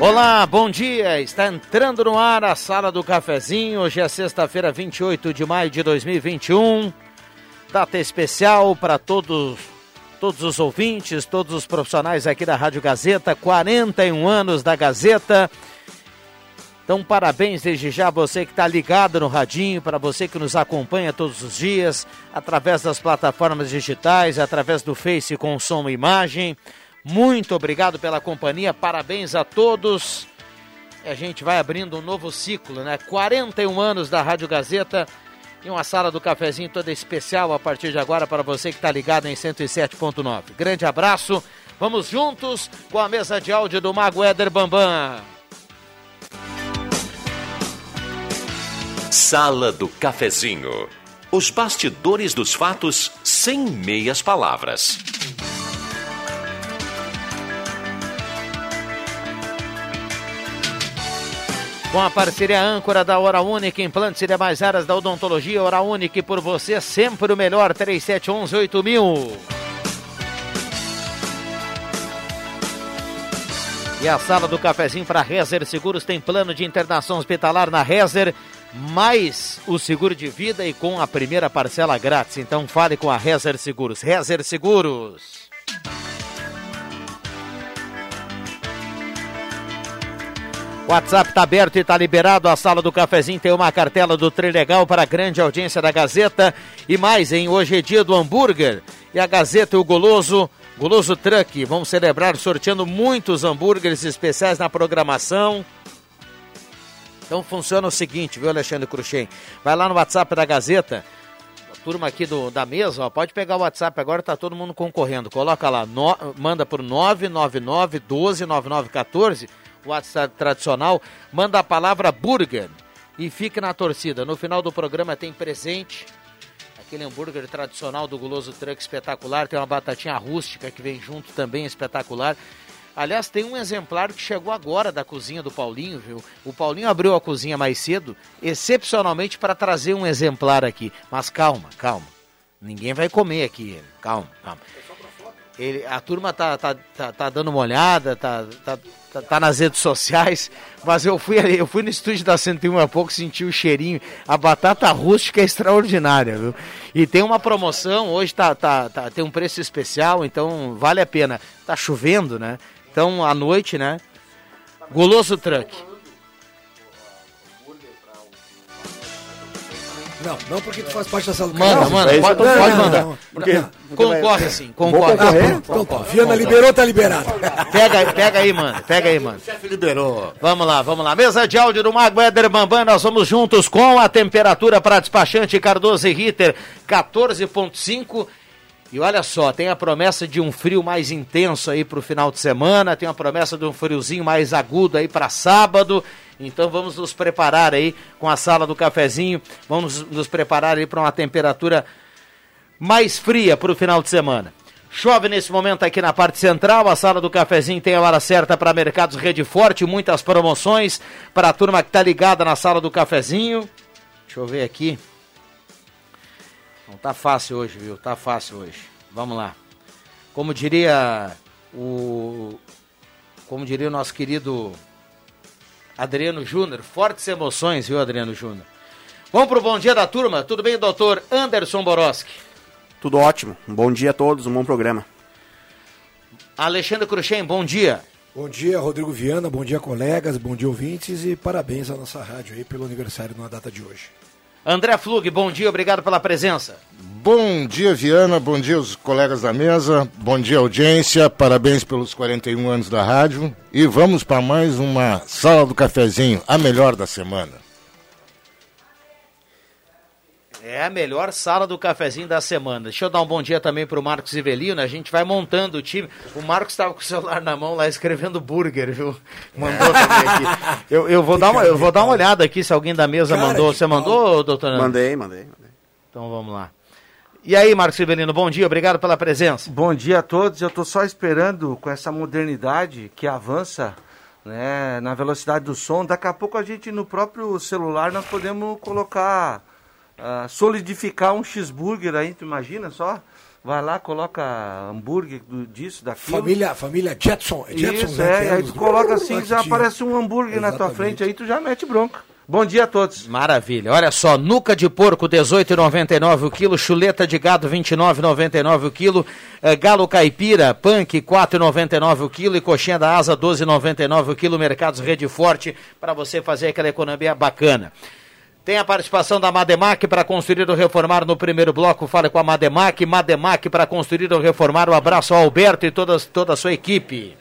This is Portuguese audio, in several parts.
Olá, bom dia. Está entrando no ar a Sala do Cafezinho. Hoje é sexta-feira, 28 de maio de 2021. Data especial para todos todos os ouvintes, todos os profissionais aqui da Rádio Gazeta, 41 anos da Gazeta. Então, parabéns desde já você que está ligado no radinho, para você que nos acompanha todos os dias, através das plataformas digitais, através do Face com som e imagem. Muito obrigado pela companhia, parabéns a todos. A gente vai abrindo um novo ciclo, né? 41 anos da Rádio Gazeta e uma sala do cafezinho toda especial a partir de agora para você que está ligado em 107.9. Grande abraço, vamos juntos com a mesa de áudio do Mago Éder Bambam. Sala do Cafezinho. Os bastidores dos fatos sem meias palavras. Com a parceria âncora da Hora Única, implantes e mais áreas da odontologia, Hora Única por você, sempre o melhor, 3711 8000. E a sala do cafezinho para Rezer Seguros tem plano de internação hospitalar na Rezer, mais o seguro de vida e com a primeira parcela grátis. Então fale com a Rezer Seguros. Rezer Seguros. WhatsApp está aberto e está liberado. A sala do cafezinho tem uma cartela do Trilegal para a grande audiência da Gazeta. E mais, hein? Hoje é dia do hambúrguer. E a Gazeta e o Goloso, Goloso Truck. Vamos celebrar sorteando muitos hambúrgueres especiais na programação. Então funciona o seguinte, viu, Alexandre Cruxem? Vai lá no WhatsApp da Gazeta. Turma aqui do, da mesa, ó, pode pegar o WhatsApp agora, tá todo mundo concorrendo. Coloca lá, no, manda por 999 12 9914 WhatsApp tradicional, manda a palavra burger e fique na torcida. No final do programa tem presente, aquele hambúrguer tradicional do Guloso Truck espetacular, tem uma batatinha rústica que vem junto também espetacular. Aliás, tem um exemplar que chegou agora da cozinha do Paulinho, viu? O Paulinho abriu a cozinha mais cedo, excepcionalmente para trazer um exemplar aqui. Mas calma, calma. Ninguém vai comer aqui. Calma, calma. Ele, a turma tá, tá, tá, tá, dando uma olhada, tá, tá, tá, tá, nas redes sociais, mas eu fui eu fui no estúdio da 101 há pouco, senti o cheirinho, a batata rústica é extraordinária, viu? E tem uma promoção, hoje tá, tá, tá, tem um preço especial, então vale a pena. Tá chovendo, né? Então à noite, né? Goloso Truck. Não, não porque tu faz parte dessa Manda, manda, pode, pode, mandar. Porque, concorre sim, concorre. Então tá, Viana liberou, tá liberado. Pega, pega aí, mano, pega aí, mano. O chefe liberou. Vamos lá, vamos lá. Mesa de áudio do Mago Éder Bambam, nós vamos juntos com a temperatura para despachante Cardoso e Ritter, 14.5 e olha só, tem a promessa de um frio mais intenso aí para o final de semana, tem a promessa de um friozinho mais agudo aí para sábado. Então vamos nos preparar aí com a sala do cafezinho, vamos nos preparar aí para uma temperatura mais fria para o final de semana. Chove nesse momento aqui na parte central, a sala do cafezinho tem a hora certa para Mercados Rede Forte, muitas promoções para a turma que está ligada na sala do cafezinho. Deixa eu ver aqui. Não tá fácil hoje, viu? Tá fácil hoje. Vamos lá. Como diria o como diria o nosso querido Adriano Júnior, fortes emoções, viu, Adriano Júnior? Vamos pro bom dia da turma. Tudo bem, doutor Anderson Boroski? Tudo ótimo. Um bom dia a todos, um bom programa. Alexandre Cruxem, bom dia. Bom dia, Rodrigo Viana, bom dia, colegas, bom dia, ouvintes e parabéns à nossa rádio aí pelo aniversário na data de hoje. André Flug, bom dia, obrigado pela presença. Bom dia, Viana, bom dia os colegas da mesa, bom dia audiência, parabéns pelos 41 anos da rádio e vamos para mais uma Sala do Cafezinho, a melhor da semana. É a melhor sala do cafezinho da semana. Deixa eu dar um bom dia também para o Marcos Ivelino. A gente vai montando o time. O Marcos estava com o celular na mão lá escrevendo burger, viu? Mandou também aqui. Eu, eu, vou, dar uma, eu vou dar uma olhada aqui se alguém da mesa Cara, mandou. Você mandou, doutor Mandei, mandei, mandei. Então vamos lá. E aí, Marcos Ivelino, bom dia, obrigado pela presença. Bom dia a todos. Eu estou só esperando com essa modernidade que avança né, na velocidade do som. Daqui a pouco a gente no próprio celular nós podemos colocar uh, solidificar um cheeseburger aí, tu imagina só? vai lá, coloca hambúrguer do, disso, daquilo. Família, família Jetson. Jetson Isso, né, é, que aí tu coloca assim, já aparece um hambúrguer na tua Exatamente. frente, aí tu já mete bronca. Bom dia a todos. Maravilha. Olha só, nuca de porco 18,99 o quilo, chuleta de gado 29,99 o quilo, eh, galo caipira, punk 4,99 o quilo e coxinha da asa 12,99 o quilo, Mercados Rede Forte para você fazer aquela economia bacana. Tem a participação da Mademac para construir ou reformar no primeiro bloco. Fale com a Mademac. Mademac para construir ou reformar. Um abraço ao Alberto e toda, toda a sua equipe.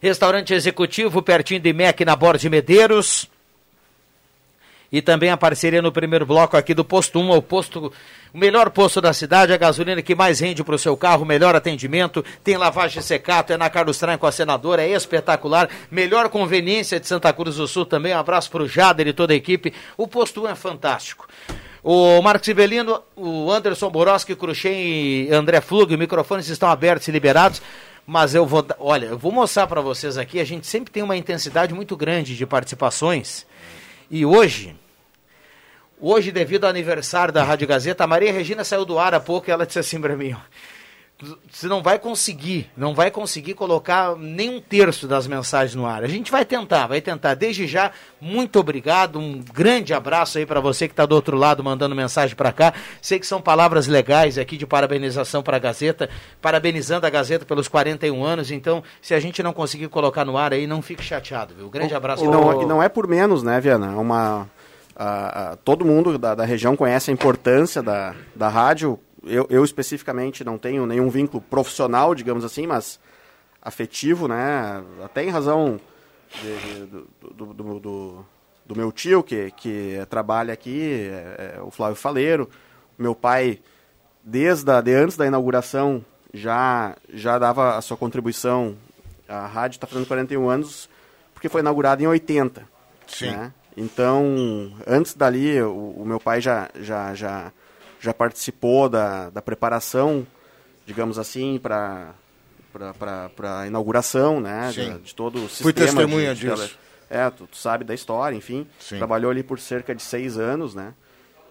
Restaurante executivo pertinho de MEC na Borda de Medeiros. E também a parceria no primeiro bloco aqui do Posto 1, o posto, o melhor posto da cidade, a gasolina que mais rende para o seu carro, melhor atendimento, tem lavagem secato, é na Carlos Traem com a senadora, é espetacular, melhor conveniência de Santa Cruz do Sul também, um abraço para o Jader e toda a equipe, o Posto 1 é fantástico. O Marcos Sivelino, o Anderson Boroski, Cruxem e André Flug, microfones estão abertos e liberados. Mas eu vou, olha, eu vou mostrar para vocês aqui, a gente sempre tem uma intensidade muito grande de participações. E hoje, hoje devido ao aniversário da Rádio Gazeta, a Maria Regina saiu do ar há pouco e ela disse assim para mim, você não vai conseguir, não vai conseguir colocar nem um terço das mensagens no ar. A gente vai tentar, vai tentar. Desde já, muito obrigado, um grande abraço aí para você que está do outro lado mandando mensagem para cá. Sei que são palavras legais aqui de parabenização para a Gazeta, parabenizando a Gazeta pelos 41 anos. Então, se a gente não conseguir colocar no ar aí, não fique chateado, viu? Grande abraço. E não, e não é por menos, né, Viana? É uma, a- a- todo mundo da, da região conhece a importância da, da rádio. Eu, eu especificamente não tenho nenhum vínculo profissional, digamos assim, mas afetivo, né? Até em razão de- de- do, do, do- do- meu tio, que, que trabalha aqui, é, é o Flávio Faleiro. Meu pai, desde a, de antes da inauguração, já, já dava a sua contribuição. A rádio está fazendo 41 anos, porque foi inaugurada em 80. Sim. né? Então, antes dali, o, o meu pai já, já, já, já participou da, da preparação, digamos assim, para para a inauguração, né? De, de todo o Fui sistema. testemunha de- de tele- disso. É, tu, tu sabe da história, enfim. Sim. Trabalhou ali por cerca de seis anos, né?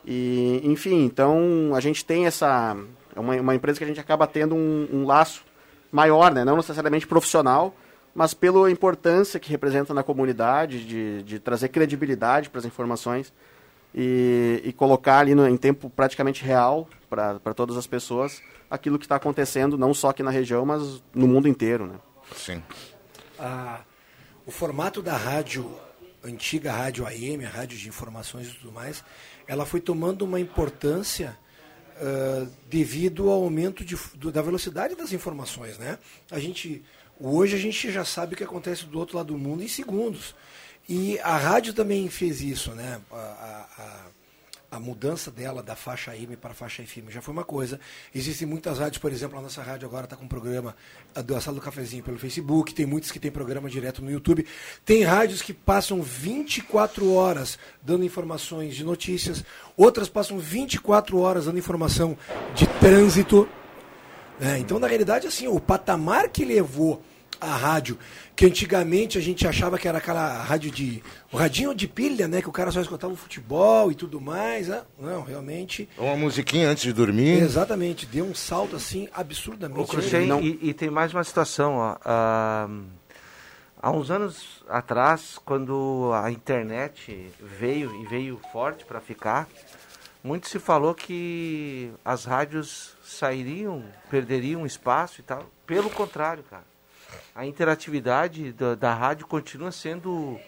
E, enfim, então a gente tem essa. É uma, uma empresa que a gente acaba tendo um, um laço maior, né? Não necessariamente profissional, mas pela importância que representa na comunidade, de, de trazer credibilidade para as informações e, e colocar ali no, em tempo praticamente real para todas as pessoas aquilo que está acontecendo, não só aqui na região, mas no mundo inteiro, né? Sim. a- o formato da rádio, antiga rádio AM, a rádio de informações e tudo mais, ela foi tomando uma importância ah, devido ao aumento de do- da velocidade das informações, né? A gente, hoje a gente já sabe o que acontece do outro lado do mundo em segundos. E a rádio também fez isso, né? A, a- a- mudança dela da faixa AM para a faixa FM já foi uma coisa. Existem muitas rádios, por exemplo, a nossa rádio agora está com um programa da Sala do Cafezinho pelo Facebook, tem muitos que tem programa direto no YouTube. Tem rádios que passam 24 horas dando informações de notícias, outras passam 24 horas dando informação de trânsito. Né? Então, na realidade, assim, o patamar que levou a rádio, que antigamente a gente achava que era aquela rádio de. o radinho de pilha, né? Que o cara só escutava o futebol e tudo mais. né? Não, realmente. Uma musiquinha antes de dormir. Exatamente, deu um salto assim absurdamente. Ô, não- e, e tem mais uma situação, ó. ah, há uns anos atrás, quando a internet veio e veio forte para ficar, muito se falou que as rádios sairiam, perderiam espaço e tal. Pelo contrário, cara. A interatividade da, da rádio continua sendo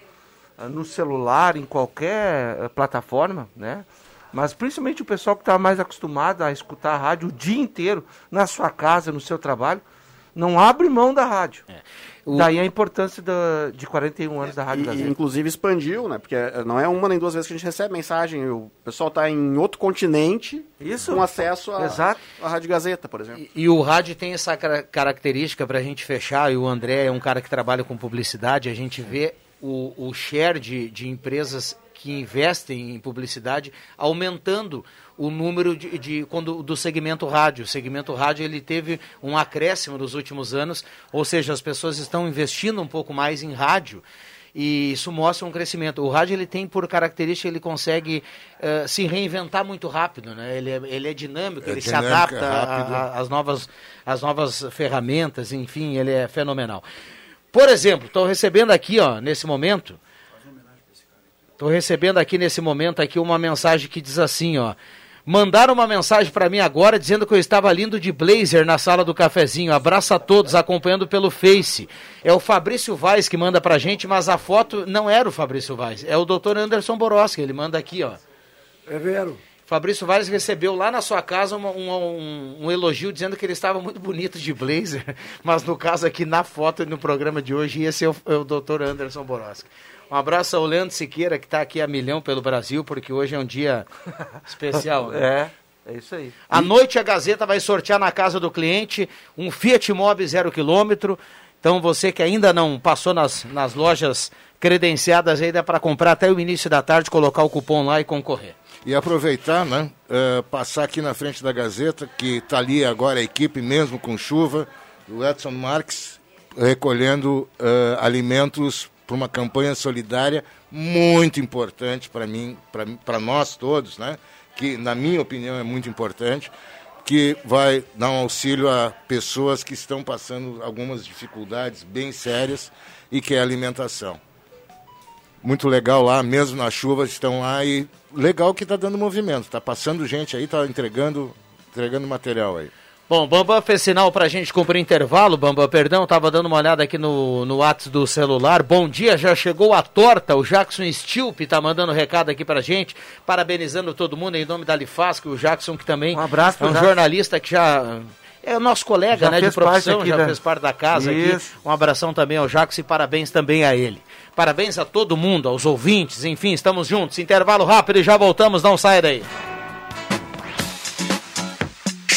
ah, no celular, em qualquer eh, plataforma, né? Mas principalmente o pessoal que está mais acostumado a escutar a rádio o dia inteiro, na sua casa, no seu trabalho, não abre mão da rádio. O- Daí a importância da, de 41 anos da Rádio E, e, Gazeta. inclusive expandiu, né? Porque eh, não é uma nem duas vezes que a gente recebe mensagem. O pessoal está em outro continente Isso. com acesso à Exato. à Rádio Gazeta, por exemplo. E, e o rádio tem essa cara- característica para a gente fechar, e o André é um cara que trabalha com publicidade, a gente vê o, o share de, de empresas que investem em publicidade aumentando o número de, de quando do segmento rádio. O segmento rádio ele teve um acréscimo nos últimos anos, ou seja, as pessoas estão investindo um pouco mais em rádio. E isso mostra um crescimento. O rádio ele tem por característica ele consegue uh, se reinventar muito rápido, né? Ele é, ele é dinâmico, é ele dinâmico, se adapta às novas às novas ferramentas, enfim, ele é fenomenal. Por exemplo, estou recebendo aqui, ó, nesse momento, estou recebendo aqui nesse momento aqui uma mensagem que diz assim, ó. Mandaram uma mensagem para mim agora dizendo que eu estava lindo de blazer na sala do cafezinho. Abraço a todos, acompanhando pelo Face. É o Fabrício Vaz que manda pra gente, mas a foto não era o Fabrício Vaz, é o Dr. Anderson Boroski, ele manda aqui, ó. É vero. Fabrício Vaz recebeu lá na sua casa um, um, um, elogio dizendo que ele estava muito bonito de blazer, mas no caso aqui na foto e no programa de hoje, esse é o, é o Dr. Anderson Boroski. Um abraço ao Leandro Siqueira, que está aqui a milhão pelo Brasil, porque hoje é um dia especial. Né? É, é isso aí. À noite a Gazeta vai sortear na casa do cliente um Fiat Mobi zero quilômetro. Então você que ainda não passou nas, nas lojas credenciadas aí, dá para comprar até o início da tarde, colocar o cupom lá e concorrer. E aproveitar, né? Uh, passar aqui na frente da Gazeta, que está ali agora a equipe, mesmo com chuva, o Edson Marques, recolhendo uh, alimentos para uma campanha solidária muito importante para mim, para nós todos, né? que na minha opinião é muito importante, que vai dar um auxílio a pessoas que estão passando algumas dificuldades bem sérias e que é a alimentação. Muito legal lá, mesmo na chuva, estão lá e legal que está dando movimento, está passando gente aí, está entregando, entregando material aí. Bom, Bambam fez sinal pra gente cumprir intervalo, Bambam, perdão, tava dando uma olhada aqui no, no WhatsApp do celular. Bom dia, já chegou a torta, o Jackson Stilp tá mandando recado aqui pra gente, parabenizando todo mundo em nome da Lifasco, o Jackson que também um abraço é um jornalista que já é o nosso colega, já né, de profissão, já da... fez parte da casa Isso. aqui. Um abração também ao Jackson e parabéns também a ele. Parabéns a todo mundo, aos ouvintes, enfim, estamos juntos. Intervalo rápido e já voltamos, não saia daí.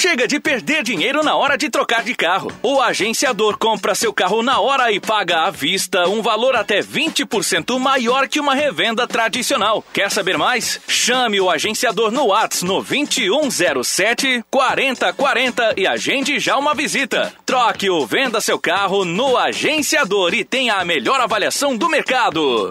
Chega de perder dinheiro na hora de trocar de carro. O agenciador compra seu carro na hora e paga à vista um valor até 20% maior que uma revenda tradicional. Quer saber mais? Chame o agenciador no Whats no 2107 4040 e agende já uma visita. Troque ou venda seu carro no agenciador e tenha a melhor avaliação do mercado.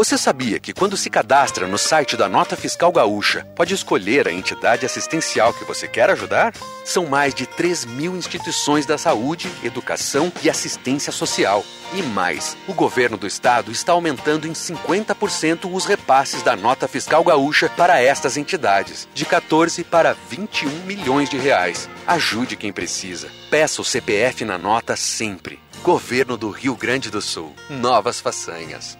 Você sabia que quando se cadastra no site da Nota Fiscal Gaúcha, pode escolher a entidade assistencial que você quer ajudar? São mais de 3 mil instituições da saúde, educação e assistência social. E mais, o governo do estado está aumentando em 50% os repasses da Nota Fiscal Gaúcha para estas entidades, de 14 para 21 milhões de reais. Ajude quem precisa. Peça o CPF na nota sempre. Governo do Rio Grande do Sul. Novas façanhas.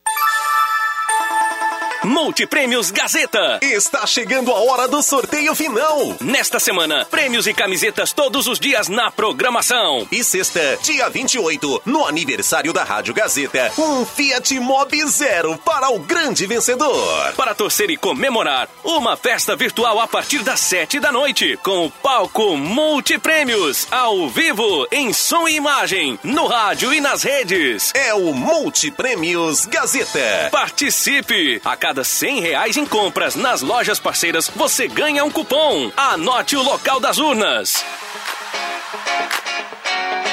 Multiprêmios Gazeta. Está chegando a hora do sorteio final. Nesta semana, prêmios e camisetas todos os dias na programação. E sexta, dia 28, no aniversário da Rádio Gazeta, um Fiat Mobi Zero para o grande vencedor. Para torcer e comemorar, uma festa virtual a partir das sete da noite, com o palco Multiprêmios, ao vivo, em som e imagem, no rádio e nas redes. É o Multiprêmios Gazeta. Participe! A cada cem reais em compras nas lojas parceiras, você ganha um cupom. Anote o local das urnas.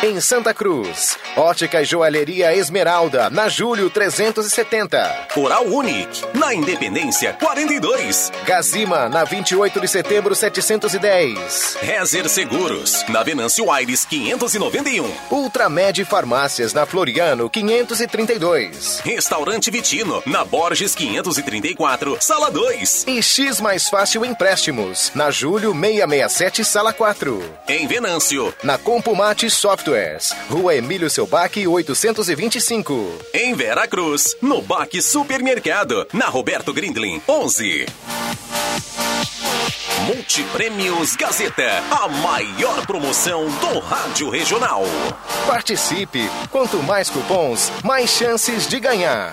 Em Santa Cruz, Ótica e Joalheria Esmeralda, na Julho 370. Oral Unique, na Independência 42. Gazima, na 28 de setembro 710. Rezer Seguros, na Venâncio Aires 591. Ultramed Farmácias, na Floriano 532. Restaurante Vitino, na Borges 534, Sala 2. E X Mais Fácil Empréstimos, na Julho 667, Sala 4. Em Venâncio, na Compumate Softwares, Rua Emílio Selbac 825. Em Vera Cruz, no Baque Supermercado, na Roberto Grindlin 11. Multiprêmios Gazeta, a maior promoção do rádio regional. Participe! Quanto mais cupons, mais chances de ganhar.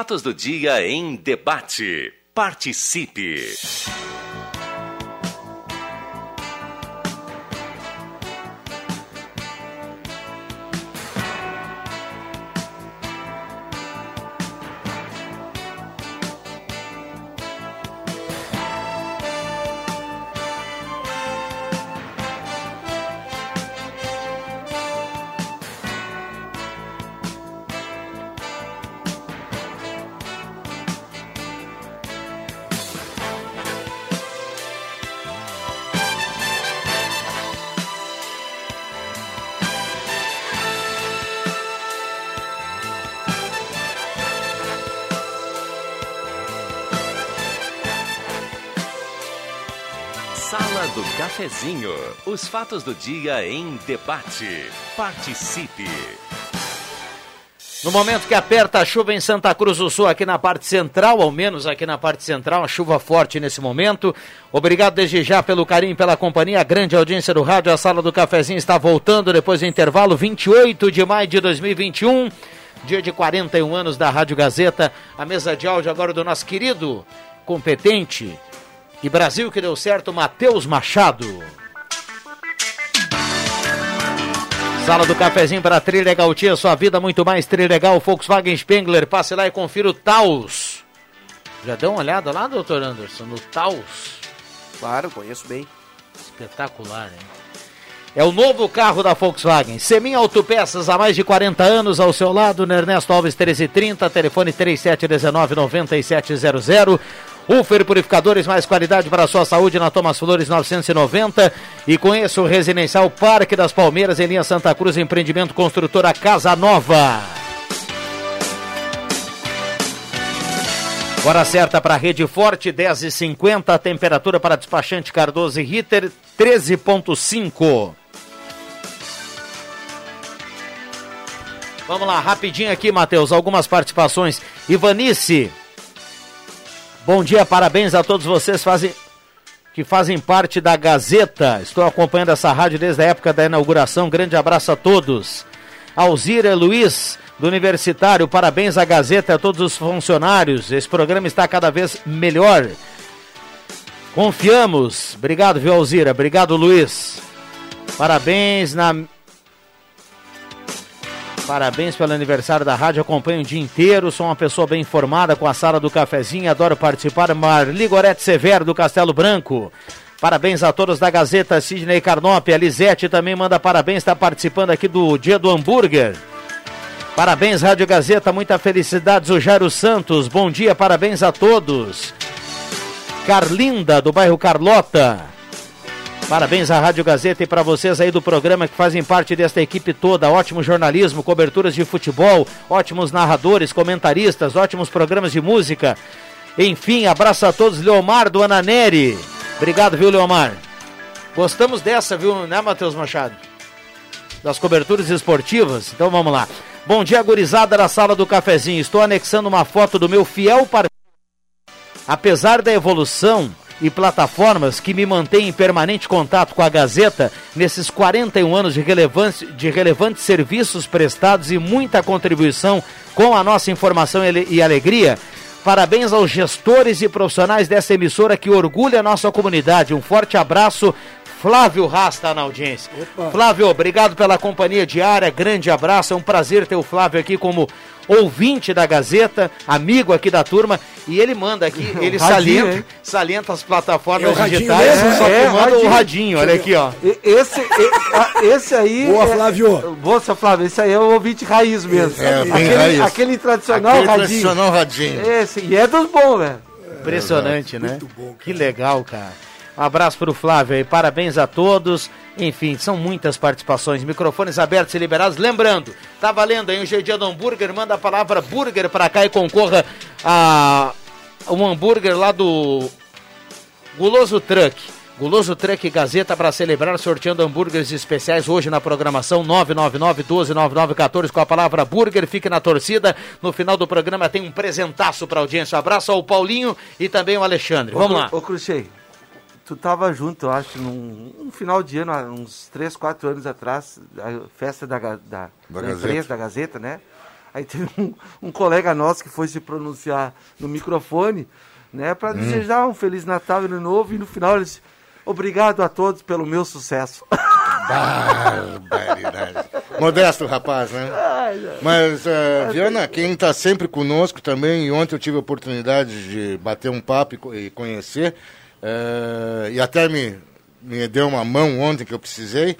fatos do dia em debate. Participe. Cafezinho. Os fatos do dia em debate. Participe. No momento que aperta a chuva em Santa Cruz do Sul, aqui na parte central, ao menos aqui na parte central, chuva forte nesse momento. Obrigado desde já pelo carinho, pela companhia, a grande audiência do rádio. A sala do cafezinho está voltando depois do intervalo, 28 de maio de 2021, dia de 41 anos da Rádio Gazeta. A mesa de áudio agora do nosso querido, competente e Brasil que deu certo, Matheus Machado. Sala do cafezinho para Trilegal Tia, sua vida muito mais Trilegal, Volkswagen Spengler, passe lá e confira o Taos. Já deu uma olhada lá, doutor Anderson, no Taos? Claro, conheço bem. Espetacular, hein? É o novo carro da Volkswagen. Semin Autopeças há mais de 40 anos ao seu lado, no Ernesto Alves 1330, telefone 3719-9700. Ufer Purificadores, mais qualidade para a sua saúde na Thomas Flores 990. E conheça o Residencial Parque das Palmeiras em linha Santa Cruz, empreendimento construtora Casa Nova. Hora certa para a Rede Forte, 10h50. Temperatura para despachante Cardoso e Ritter, 13,5. Vamos lá, rapidinho aqui, Matheus. Algumas participações. Ivanice. Bom dia, parabéns a todos vocês fazem, que fazem parte da Gazeta. Estou acompanhando essa rádio desde a época da inauguração. Grande abraço a todos. Alzira Luiz, do Universitário, parabéns à Gazeta e a todos os funcionários. Esse programa está cada vez melhor. Confiamos. Obrigado, viu, Alzira? Obrigado, Luiz. Parabéns na. Parabéns pelo aniversário da rádio, acompanho o dia inteiro, sou uma pessoa bem informada com a sala do cafezinho, adoro participar. Marli Gorete Severo do Castelo Branco. Parabéns a todos da Gazeta, Sidney Carnop, a Lisete também manda parabéns, está participando aqui do Dia do Hambúrguer. Parabéns, Rádio Gazeta, muita felicidade, o Jairo Santos, bom dia, parabéns a todos. Carlinda, do bairro Carlota. Parabéns à Rádio Gazeta e para vocês aí do programa que fazem parte desta equipe toda. Ótimo jornalismo, coberturas de futebol, ótimos narradores, comentaristas, ótimos programas de música. Enfim, abraço a todos, Leomar do Ananeri. Obrigado, viu, Leomar? Gostamos dessa, viu, né, Matheus Machado? Das coberturas esportivas. Então vamos lá. Bom dia, gurizada da sala do cafezinho. Estou anexando uma foto do meu fiel parceiro. Apesar da evolução e plataformas que me mantêm em permanente contato com a Gazeta nesses 41 anos de, relevância, de relevantes serviços prestados e muita contribuição com a nossa informação e alegria. Parabéns aos gestores e profissionais dessa emissora que orgulha a nossa comunidade. Um forte abraço. Flávio Rasta na audiência. Opa. Flávio, obrigado pela companhia diária. Grande abraço. É um prazer ter o Flávio aqui como ouvinte da Gazeta, amigo aqui da turma, e ele manda aqui, ele radinho, salienta, salienta as plataformas é digitais, mesmo, só que é, manda radinho. o radinho, olha aqui, ó. Esse, esse aí... Boa, é- Flávio. Boa, seu Flávio, esse aí é o ouvinte raiz mesmo. É, bem aquele, raiz. Aquele tradicional aquele radinho. tradicional radinho. Esse, e é dos bons, velho. Impressionante, né? Bom, que legal, cara. Um abraço para o Flávio aí, parabéns a todos. Enfim, são muitas participações, microfones abertos e liberados. Lembrando, tá valendo aí o G Dia do Hambúrguer, manda a palavra burger para cá e concorra a um hambúrguer lá do Guloso Truck. Guloso Truck Gazeta para celebrar sorteando hambúrgueres especiais hoje na programação 999 12 9914 com a palavra burger. Fique na torcida. No final do programa tem um presentaço para audiência. Um abraço ao Paulinho e também ao Alexandre. Vamos ô, lá. Ô, Cruxei, tu tava junto, eu acho, num um final de ano, uns 3, 4 anos atrás, a festa da, da, da, da empresa, da Gazeta, né? Aí teve um, um, colega nosso que foi se pronunciar no microfone, né, para hum. desejar um Feliz Natal e Ano Novo, e no final ele disse, obrigado a todos pelo meu sucesso. Barbaridade. Modesto rapaz, né? Mas, uh, Viana, quem está sempre conosco também, e ontem eu tive a oportunidade de bater um papo e conhecer, uh, e até me, me deu uma mão ontem que eu precisei,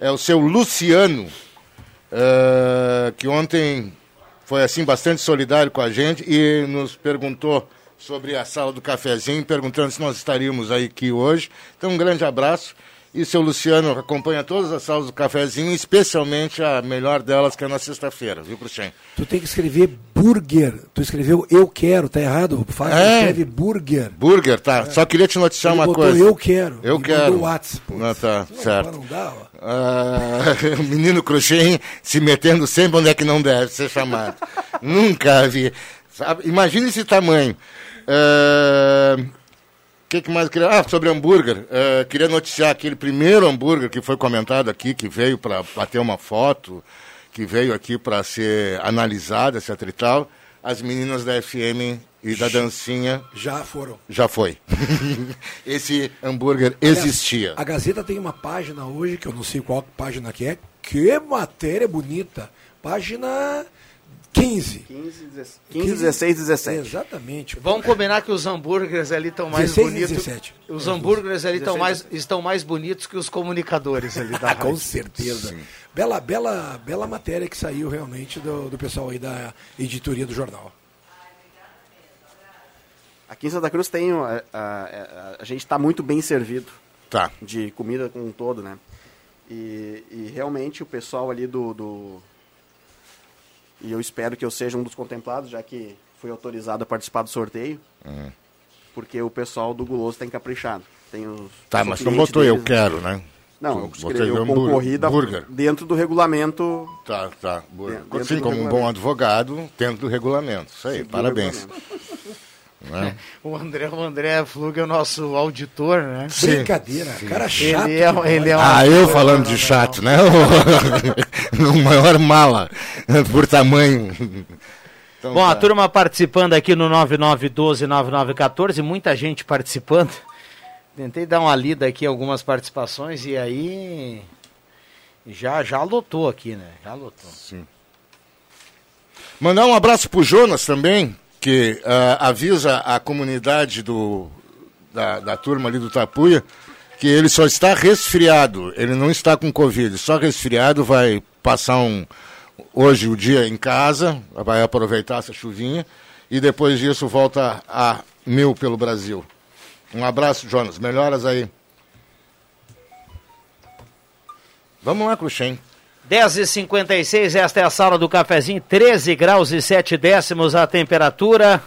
é o seu Luciano, uh, que ontem foi assim bastante solidário com a gente e nos perguntou sobre a sala do cafezinho, perguntando se nós estaríamos aqui hoje. Então, um grande abraço. E seu Luciano acompanha todas as salas do cafezinho, especialmente a melhor delas, que é na sexta-feira, viu, Cruxem? Tu tem que escrever burger. Tu escreveu eu quero, tá errado? Faz, é. escreve burger. Burger, tá. É. Só queria te noticiar Ele uma coisa. Eu quero. Eu quero. WhatsApp, não, tá, não, certo. Não dá, ó. Ah, o menino Cruxem se metendo sempre onde é que não deve ser chamado. Nunca vi. Sabe? Imagina esse tamanho. Uh, que, que mais queria? Ah, sobre hambúrguer. Uh, queria noticiar aquele primeiro hambúrguer que foi comentado aqui, que veio para bater uma foto, que veio aqui para ser analisado, etc e tal. As meninas da FM e da dancinha. Já foram. Já foi. Esse hambúrguer existia. A Gazeta tem uma página hoje, que eu não sei qual página que é. Que matéria bonita. Página 15. 15, 15 16, 17. Exatamente. Vamos combinar que os hambúrgueres ali estão mais 16 bonitos. 17. Os hambúrgueres ali estão mais, estão mais bonitos que os comunicadores ali da Com certeza. Sim. Bela, bela, bela matéria que saiu realmente do, do pessoal aí da editoria do jornal. Aqui em Santa Cruz tem. A, a, a, a gente está muito bem servido. Tá. De comida como um todo, né? E, e realmente o pessoal ali do, do e eu espero que eu seja um dos contemplados, já que fui autorizado a participar do sorteio. Uhum. Porque o pessoal do Guloso tem caprichado. Tem os, tá, mas não botou deles, eu quero, né? Não, escreveu concorrida burger. dentro do regulamento. Tá, tá. Assim como um bom advogado, dentro do regulamento. Isso aí, Sim, parabéns. Né? O André, o André Flug é o nosso auditor, né? Sim. Brincadeira, Sim. cara chato. Ele é, ele é ah, eu falando de chato, né? o maior mala por tamanho. Então, Bom, tá. a turma participando aqui no 9912-9914, muita gente participando. Tentei dar uma lida aqui algumas participações e aí Já, já lotou aqui, né? Já lotou. Sim. Mandar um abraço pro Jonas também, que uh, avisa a comunidade do, da, da turma ali do Tapuia que ele só está resfriado, ele não está com Covid, só resfriado, vai passar um, hoje o dia em casa, vai aproveitar essa chuvinha e depois disso volta a mil pelo Brasil. Um abraço, Jonas. Melhoras aí. Vamos lá, Cruxem. 10h56, esta é a sala do cafezinho, 13 graus e 7 décimos a temperatura.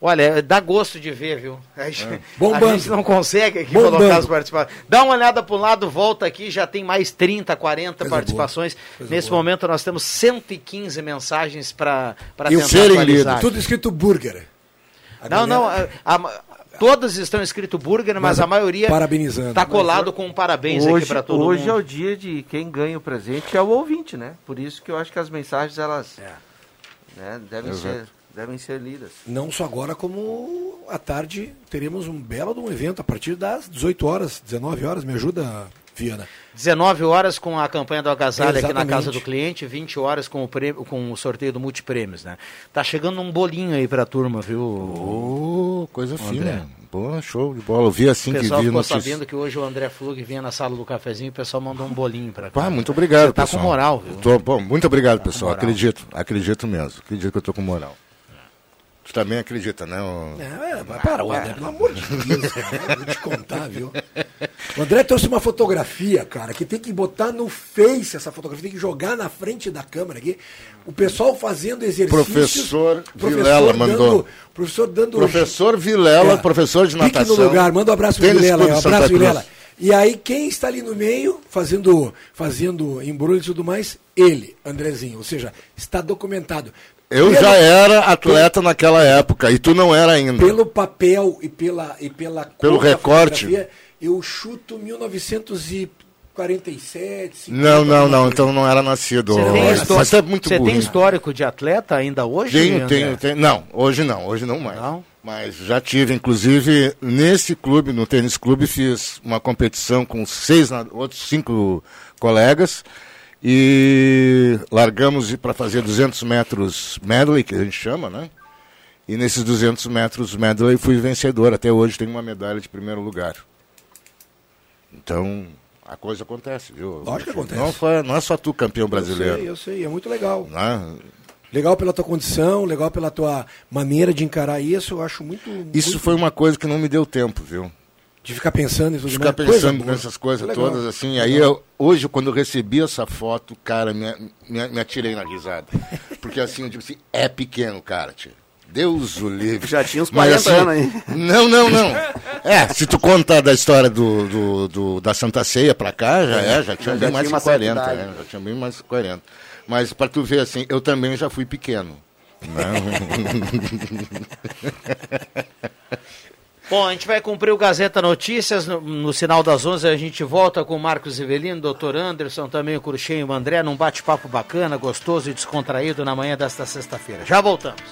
Olha, dá gosto de ver, viu? A gente, é. a gente não consegue aqui Bombando. colocar as participações. Dá uma olhada para o lado, volta aqui, já tem mais 30, 40 Coisa participações. Nesse boa. momento nós temos 115 mensagens para tentar atualizar. Tudo escrito burger. A não, galera... não, a, a, todas estão escrito burger, mas, mas a maioria parabenizando. Está colado com um parabéns hoje, aqui para todo hoje mundo. Hoje é o dia de quem ganha o presente é o ouvinte, né? Por isso que eu acho que as mensagens elas é. né, devem Exato. ser devem ser lidas. Não só agora, como à tarde teremos um belo de um evento a partir das 18 horas, 19 horas. Me ajuda, Viana. 19 horas com a campanha do agasalho aqui na casa do cliente, 20 horas com o, prêmio, com o sorteio do multiprêmios, né? Tá chegando um bolinho aí pra turma, viu? Oh, coisa fina. Boa, show de bola. Eu vi assim que vi O pessoal ficou sabendo que hoje o André Flug vinha na sala do cafezinho e o pessoal mandou um bolinho pra cá. Ah, muito obrigado, Você tá pessoal. com moral, viu? Tô, bom, muito obrigado, tá pessoal. Acredito, acredito mesmo. Acredito que eu tô com moral. Tu também acredita, né? O... É, mas para, o André, pelo amor de Deus, cara, vou te contar, viu? O André trouxe uma fotografia, cara, que tem que botar no Face essa fotografia, tem que jogar na frente da câmera aqui. O pessoal fazendo exercícios. Professor, professor Vilela dando, mandou. Professor dando. Professor Vilela, é, professor de natação. no lugar, manda um abraço pro Vilela, um abraço, Vilela. E aí, quem está ali no meio, fazendo, fazendo embrulho e tudo mais? Ele, Andrezinho. Ou seja, está documentado. Eu pelo, já era atleta pelo, naquela época e tu não era ainda. Pelo papel e pela e pela pelo recorte. Eu chuto 1947. Não, não, não. Então não era nascido. Você Mas é muito Você tem histórico de atleta ainda hoje? Tenho, tenho, tenho. Não, hoje não. Hoje não mais. Não? Mas já tive, inclusive, nesse clube, no tênis clube, fiz uma competição com seis outros cinco colegas e largamos para fazer 200 metros medley, que a gente chama, né? E nesses 200 metros medley fui vencedor. Até hoje tenho uma medalha de primeiro lugar. Então, a coisa acontece, viu? Lógico que acontece. Não, foi, não é só tu campeão brasileiro. Eu sei, eu sei, é muito legal. Né? Legal pela tua condição, legal pela tua maneira de encarar isso, eu acho muito. Isso muito... foi uma coisa que não me deu tempo, viu? De ficar pensando em tudo De ficar mais. pensando coisa nessas coisas todas, assim. Aí eu, hoje, quando eu recebi essa foto, cara, me, me, me atirei na risada. Porque assim, eu digo assim, é pequeno, cara, tio. Deus o livre. Já tinha uns 40 Mas, assim, anos aí. Não, não, não. É, se tu conta da história do, do, do da Santa Ceia pra cá, já é, já tinha já bem mais de 40. É, já tinha bem mais de 40. Mas pra tu ver assim, eu também já fui pequeno. Né? Bom, a gente vai cumprir o Gazeta Notícias. No, no sinal das 11 a gente volta com o Marcos Ivelino, doutor Anderson, também o Cruxem e o André, num bate-papo bacana, gostoso e descontraído na manhã desta sexta-feira. Já voltamos.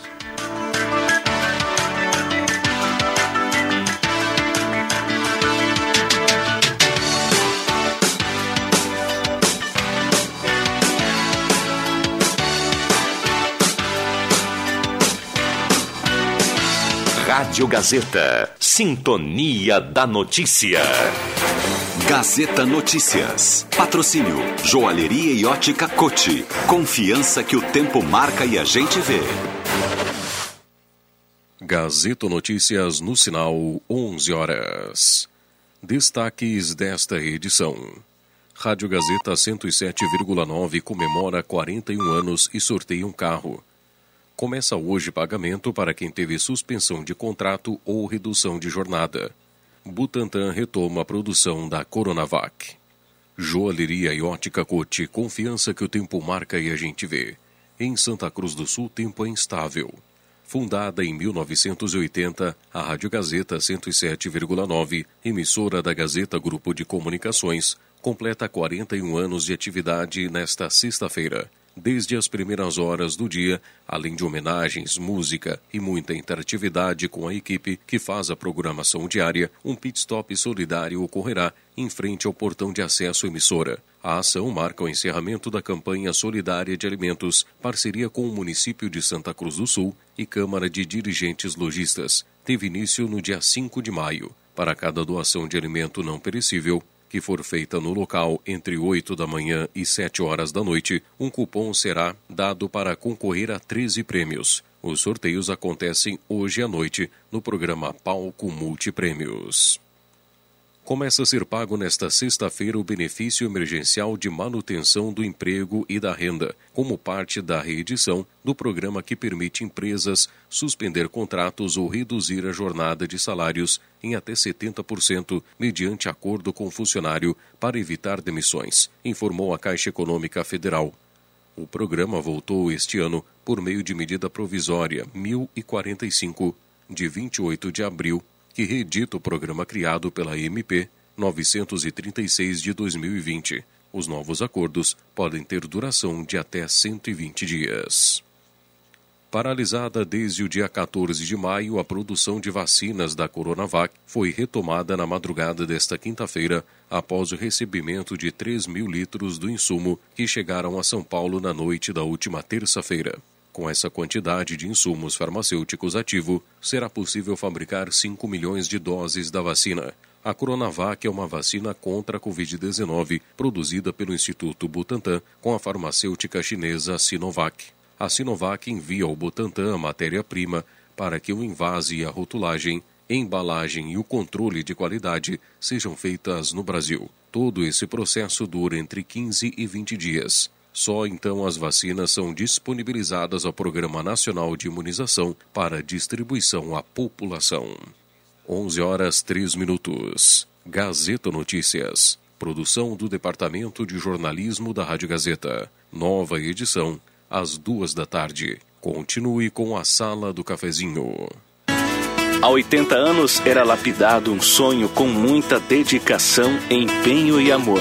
Rádio Gazeta. Sintonia da Notícia. Gazeta Notícias. Patrocínio. Joalheria e ótica Cote. Confiança que o tempo marca e a gente vê. Gazeta Notícias no sinal 11 horas. Destaques desta edição. Rádio Gazeta 107,9 comemora 41 anos e sorteia um carro. Começa hoje pagamento para quem teve suspensão de contrato ou redução de jornada. Butantan retoma a produção da Coronavac. Joalheria e ótica Cote, confiança que o tempo marca e a gente vê. Em Santa Cruz do Sul, tempo é instável. Fundada em 1980, a Rádio Gazeta 107,9, emissora da Gazeta Grupo de Comunicações, completa 41 anos de atividade nesta sexta-feira desde as primeiras horas do dia, além de homenagens, música e muita interatividade com a equipe que faz a programação diária, um pit stop solidário ocorrerá em frente ao portão de acesso à emissora. A ação marca o encerramento da campanha solidária de alimentos, parceria com o município de Santa Cruz do Sul e Câmara de Dirigentes Logistas. Teve início no dia 5 de maio. Para cada doação de alimento não perecível, que for feita no local entre 8 da manhã e 7 horas da noite, um cupom será dado para concorrer a 13 prêmios. Os sorteios acontecem hoje à noite no programa Palco Multiprêmios. Começa a ser pago nesta sexta-feira o benefício emergencial de manutenção do emprego e da renda, como parte da reedição do programa que permite empresas suspender contratos ou reduzir a jornada de salários em até 70%, mediante acordo com o funcionário para evitar demissões, informou a Caixa Econômica Federal. O programa voltou este ano por meio de medida provisória 1045, de 28 de abril que reedita o programa criado pela MP 936 de 2020. Os novos acordos podem ter duração de até 120 dias. Paralisada desde o dia 14 de maio, a produção de vacinas da Coronavac foi retomada na madrugada desta quinta-feira, após o recebimento de 3 mil litros do insumo que chegaram a São Paulo na noite da última terça-feira. Com essa quantidade de insumos farmacêuticos ativo, será possível fabricar 5 milhões de doses da vacina. A Coronavac é uma vacina contra a Covid-19 produzida pelo Instituto Butantan com a farmacêutica chinesa Sinovac. A Sinovac envia ao Butantan a matéria-prima para que o invase e a rotulagem, embalagem e o controle de qualidade sejam feitas no Brasil. Todo esse processo dura entre 15 e 20 dias. Só então as vacinas são disponibilizadas ao Programa Nacional de Imunização para distribuição à população. 11 horas 3 minutos. Gazeta Notícias. Produção do Departamento de Jornalismo da Rádio Gazeta. Nova edição, às duas da tarde. Continue com a Sala do Cafezinho. Há 80 anos era lapidado um sonho com muita dedicação, empenho e amor.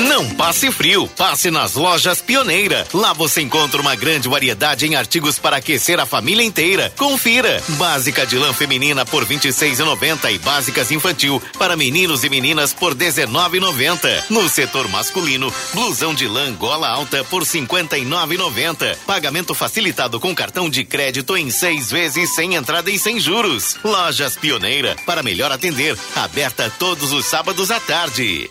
Não passe frio, passe nas lojas Pioneira. Lá você encontra uma grande variedade em artigos para aquecer a família inteira. Confira. Básica de lã feminina por R$ 26,90 e básicas infantil para meninos e meninas por R$ 19,90. No setor masculino, blusão de lã gola alta por R$ 59,90. Pagamento facilitado com cartão de crédito em seis vezes sem entrada e sem juros. Lojas Pioneira para melhor atender. Aberta todos os sábados à tarde.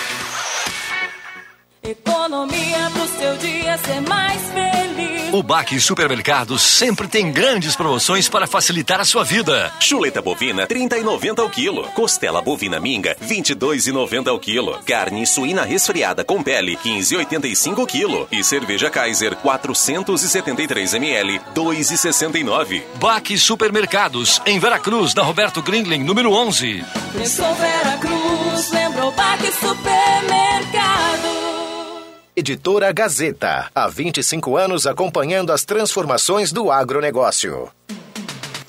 Economia pro seu dia ser mais feliz. O Baque Supermercados sempre tem grandes promoções para facilitar a sua vida. Chuleta bovina 30,90 ao quilo. Costela bovina minga 22,90 ao quilo. Carne suína resfriada com pele 15,85 ao quilo. E cerveja Kaiser 473 ml 2,69. Baque Supermercados em Veracruz, na Roberto Grindlin, número 11. Pensou Vera Cruz, lembrou Baque Supermercado. Editora Gazeta. Há 25 anos acompanhando as transformações do agronegócio.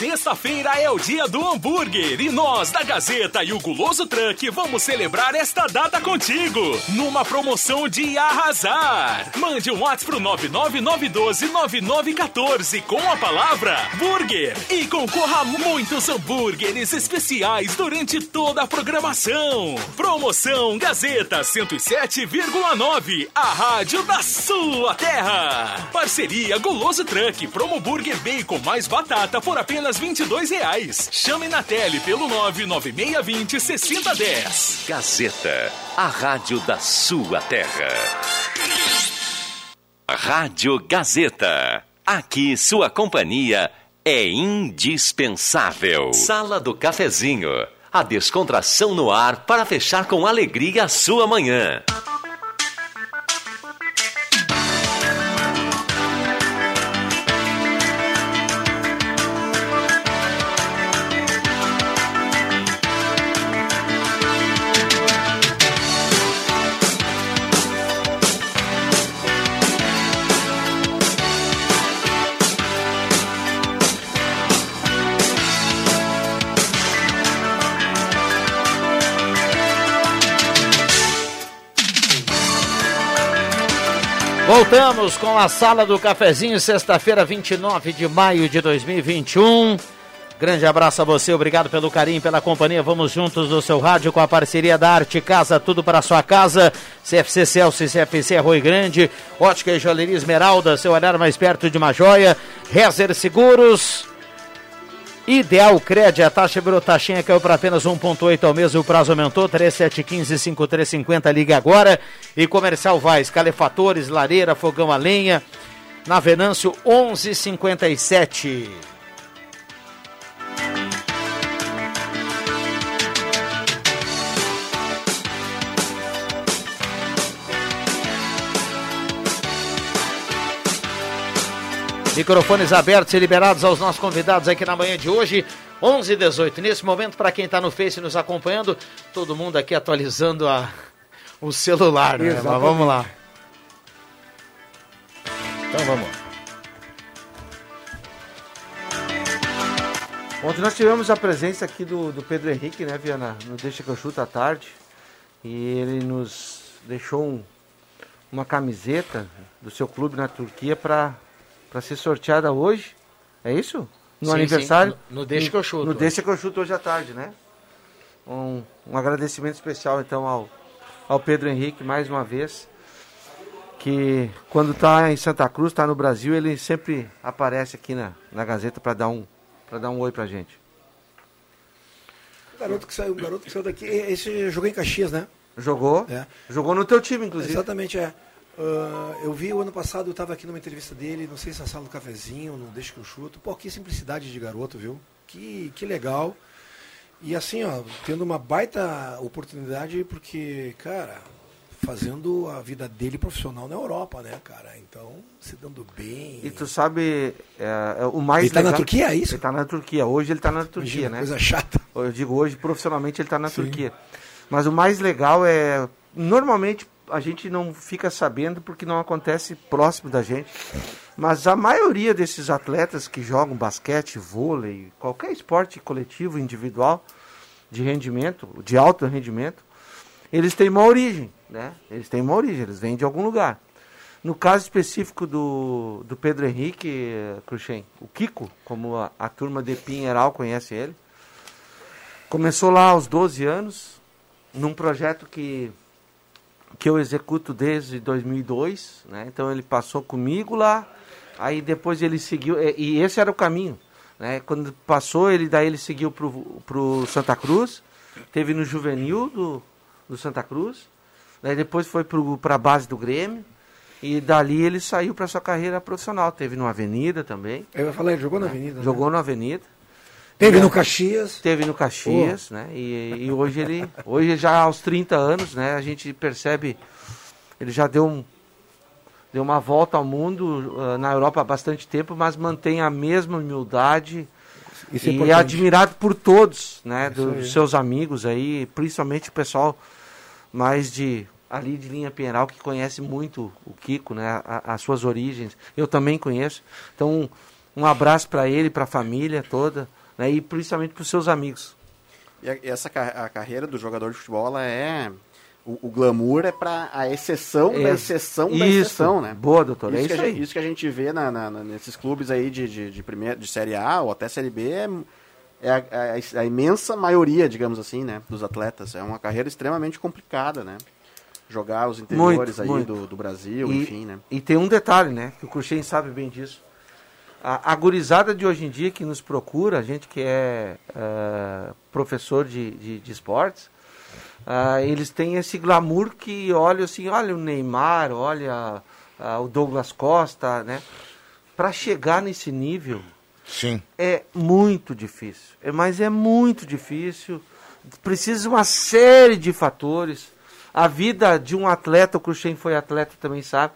Sexta-feira é o dia do hambúrguer e nós da Gazeta e o Guloso Truck vamos celebrar esta data contigo numa promoção de arrasar. Mande um WhatsApp pro 999129914 com a palavra burger e concorra a muitos hambúrgueres especiais durante toda a programação. Promoção Gazeta 107,9, a rádio da sua terra. Parceria Guloso Truck, Promo Burger Bacon mais batata por apenas 22 reais. Chame na tele pelo 99620 6010. Gazeta, a rádio da sua terra. Rádio Gazeta. Aqui sua companhia é indispensável. Sala do Cafezinho. A descontração no ar para fechar com alegria a sua manhã. Voltamos com a Sala do Cafezinho, sexta-feira, 29 de maio de 2021. Grande abraço a você, obrigado pelo carinho, pela companhia. Vamos juntos no seu rádio com a parceria da Arte Casa, tudo para sua casa. CFC Celso e CFC Arroio Grande, Ótica e Joalheria Esmeralda, seu olhar mais perto de uma joia. Rezer Seguros. Ideal Cred, a taxa virou taxinha, caiu para apenas 1,8 ao mês, o prazo aumentou, 3715-5350, liga agora. E Comercial Vaz, calefatores, lareira, fogão a lenha, na Venâncio 1157. Microfones abertos e liberados aos nossos convidados aqui na manhã de hoje, 11 e 18. Nesse momento, para quem está no Face nos acompanhando, todo mundo aqui atualizando a, o celular, né? Mas vamos lá. Então vamos lá. Ontem nós tivemos a presença aqui do, do Pedro Henrique, né, Viana? No Deixa que eu chuto à tarde. E ele nos deixou um, uma camiseta do seu clube na Turquia para ser sorteada hoje. É isso? No Sim, aniversário? sim, no- no Deixa que eu chuto No hoje. Deixa que eu chuto hoje à tarde, né? Um, um agradecimento especial então ao, ao Pedro Henrique mais uma vez. Que quando está em Santa Cruz, está no Brasil, ele sempre aparece aqui na, na Gazeta para dar um para dar um oi pra gente. O garoto que saiu, garoto que saiu daqui, esse jogou em Caxias, né? Jogou? É. Jogou no teu time, inclusive. Exatamente, é. Ah, eu vi o ano passado, eu estava aqui numa entrevista dele, não sei se na sala do cafezinho, não deixa que eu chuto. Pô, que simplicidade de garoto, viu? Que, que legal. E assim, ó, tendo uma baita oportunidade, porque, cara, fazendo a vida dele profissional na Europa, né, cara? Então, se dando bem. E tu sabe, é, é o mais Ele tá na legal- Turquia, é isso? Ele tá na Turquia. Hoje ele tá na Turquia, Imagina, né? coisa chata. Eu digo hoje, profissionalmente ele tá na Turquia. Mas o mais legal é, normalmente a gente não fica sabendo porque não acontece próximo da gente. Mas a maioria desses atletas que jogam basquete, vôlei, qualquer esporte coletivo, individual, de rendimento, de alto rendimento, eles têm uma origem, né? Eles têm uma origem, eles vêm de algum lugar. No caso específico do, do Pedro Henrique eh, Cruxem, o Kiko, como a, a turma de Pinheiral conhece ele, começou lá aos 12 anos, num projeto que, que eu executo desde 2002, né? Então ele passou comigo lá, aí depois ele seguiu, e, e esse era o caminho, né? Quando passou, ele daí ele seguiu pro, pro Santa Cruz, teve no juvenil do, do Santa Cruz, daí depois foi para a base do Grêmio, E dali ele saiu para sua carreira profissional. Teve no Avenida também. Eu ia falar, ele jogou na Avenida. né? Jogou no Avenida. Teve E, no é, Caxias. Teve no Caxias, né? E, e hoje ele, hoje já aos 30 anos, né? A gente percebe, ele já deu um, deu uma volta ao mundo ah, na Europa há bastante tempo, mas mantém a mesma humildade Isso é e é importante. admirado por todos, né? Dos seus amigos aí, principalmente o pessoal mais de ali de linha Pinheiral que conhece muito o Kiko, né? a- as suas origens. Eu também conheço. Então, um abraço para ele, para a família toda, né? E principalmente para os seus amigos. E essa a carreira do jogador de futebol, ela é. O, o glamour é para a exceção da Ex- exceção da isso. exceção, né? Boa, doutor, é que a isso gente- aí. isso que a gente vê na, na- na- nesses clubes aí de, de, de, primeira, de Série A ou até Série B é, é a, a- a imensa maioria, digamos assim, né? Dos atletas. É uma carreira extremamente complicada, né? Jogar os interiores aí muito. Do, do Brasil, E- enfim, né? E tem um detalhe, né? Que o Cruxem sabe bem disso. A, a gurizada de hoje em dia que nos procura, a gente que é eh, professor de, de, de esportes, ah, eles têm esse glamour que olha assim, olha o Neymar, olha ah, o Douglas Costa, né? Para chegar nesse nível Sim. é muito difícil. É, mas é muito difícil. Precisa uma série de fatores. A vida de um atleta, o Cruxem foi atleta também sabe,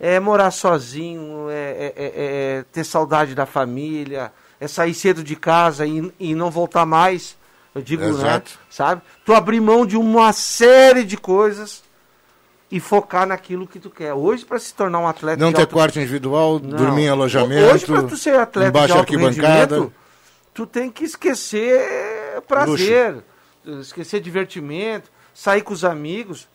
é morar sozinho, é, é- é- é ter saudade da família, é sair cedo de casa e, e não voltar mais. Eu digo, né? Exato. Sabe? Tu abrir mão de uma série de coisas e focar naquilo que tu quer. Hoje, para se tornar um atleta Não ter alto- quarto individual, Não. dormir em alojamento. Hoje, para tu ser atleta embaixo de alto rendimento, tu tem que esquecer prazer, esquecer divertimento, sair com os amigos.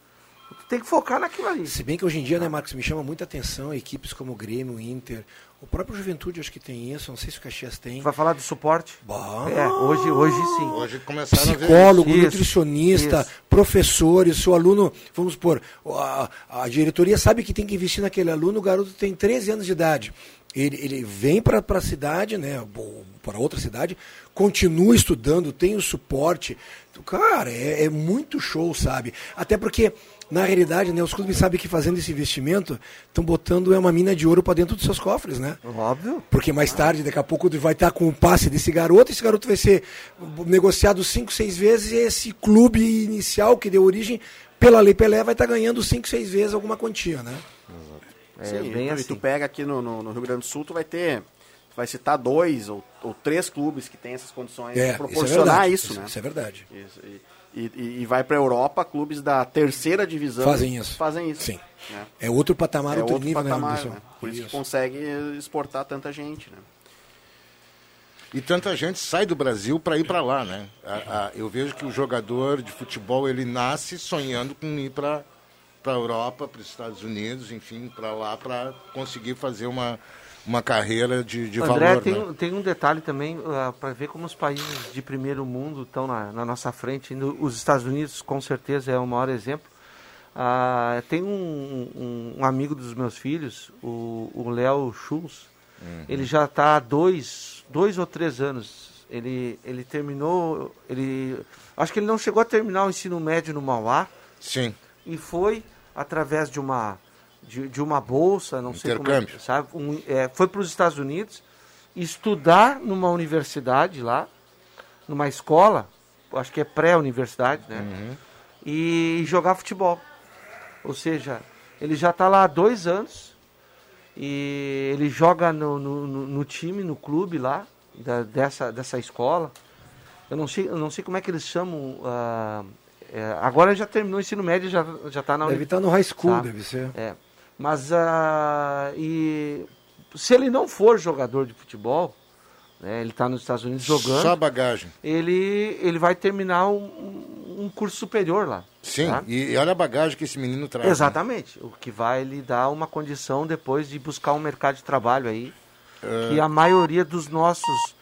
Tu tem que focar naquilo ali. Se bem que hoje em dia, né, Marcos, me chama muita atenção equipes como o Grêmio, o Inter, o próprio Juventude acho que tem isso, não sei se o Caxias tem. Vai falar do suporte? Bah. É, hoje, hoje sim. Hoje começaram Psicólogo, a ver isso. nutricionista, Isso. professores, seu aluno, vamos supor, a, a diretoria sabe que tem que investir naquele aluno, o garoto tem 13 anos de idade. Ele, ele vem para a cidade, né, para outra cidade, continua estudando, tem o suporte. Cara, é, é muito show, sabe? Até porque, na realidade, né, os clubes sabem que fazendo esse investimento, estão botando é uma mina de ouro para dentro dos seus cofres, né? Óbvio. Porque mais tarde, daqui a pouco, vai estar com o passe desse garoto, esse garoto vai ser negociado cinco, seis vezes, e esse clube inicial que deu origem, pela Lei Pelé, vai estar ganhando cinco, seis vezes alguma quantia, né? É Sim, bem e tu- assim. E tu pega aqui no, no- no Rio Grande do Sul, tu vai ter. Tu vai citar dois ou, ou três clubes que têm essas condições É, de isso é proporcionar verdade, isso, isso- né? isso é verdade. Isso, e, e- e vai pra Europa, clubes da terceira divisão Fazem isso. Fazem isso. Sim. né? É outro patamar, É outro, outro nível, patamar, né, Anderson? né? Por isso, que Isso. consegue exportar tanta gente, né? E tanta gente sai do Brasil para ir para lá, né? A- a- eu vejo que o jogador de futebol ele nasce sonhando com ir para para a Europa, para os Estados Unidos, enfim, para lá para conseguir fazer uma uma carreira de, de André, valor, tem, né? um- tem um detalhe também para ver como os países de primeiro mundo estão na, na nossa frente. No- os Estados Unidos, com certeza, é o maior exemplo. Ah, tem um, um- um amigo dos meus filhos, o o Léo Schultz. Uhum. Ele já está há dois, dois ou três anos. Ele, ele terminou. Ele, acho que ele não chegou a terminar o ensino médio no Mauá. Sim. E foi através de uma de, de uma bolsa, não sei como é, Intercâmbio. sabe? Um, é, foi para os Estados Unidos estudar numa universidade lá, numa escola, acho que é pré-universidade, né? Uhum. E jogar futebol. Ou seja, ele já está lá há dois anos e ele joga no, no, no- time, no clube lá, da- dessa, dessa escola. Eu não sei, eu não sei como é que eles chamam. ah, é, agora ele já terminou o ensino médio, já já está na Deve estar no high school, sabe? deve ser. É. Mas ah, e se ele não for jogador de futebol, né, ele está nos Estados Unidos jogando. Só bagagem. Ele ele vai terminar um, um curso superior lá. Sim, tá? e, e olha a bagagem que esse menino traz. né? Exatamente. O que vai lhe dar uma condição depois de buscar um mercado de trabalho aí. É. Que a maioria dos nossos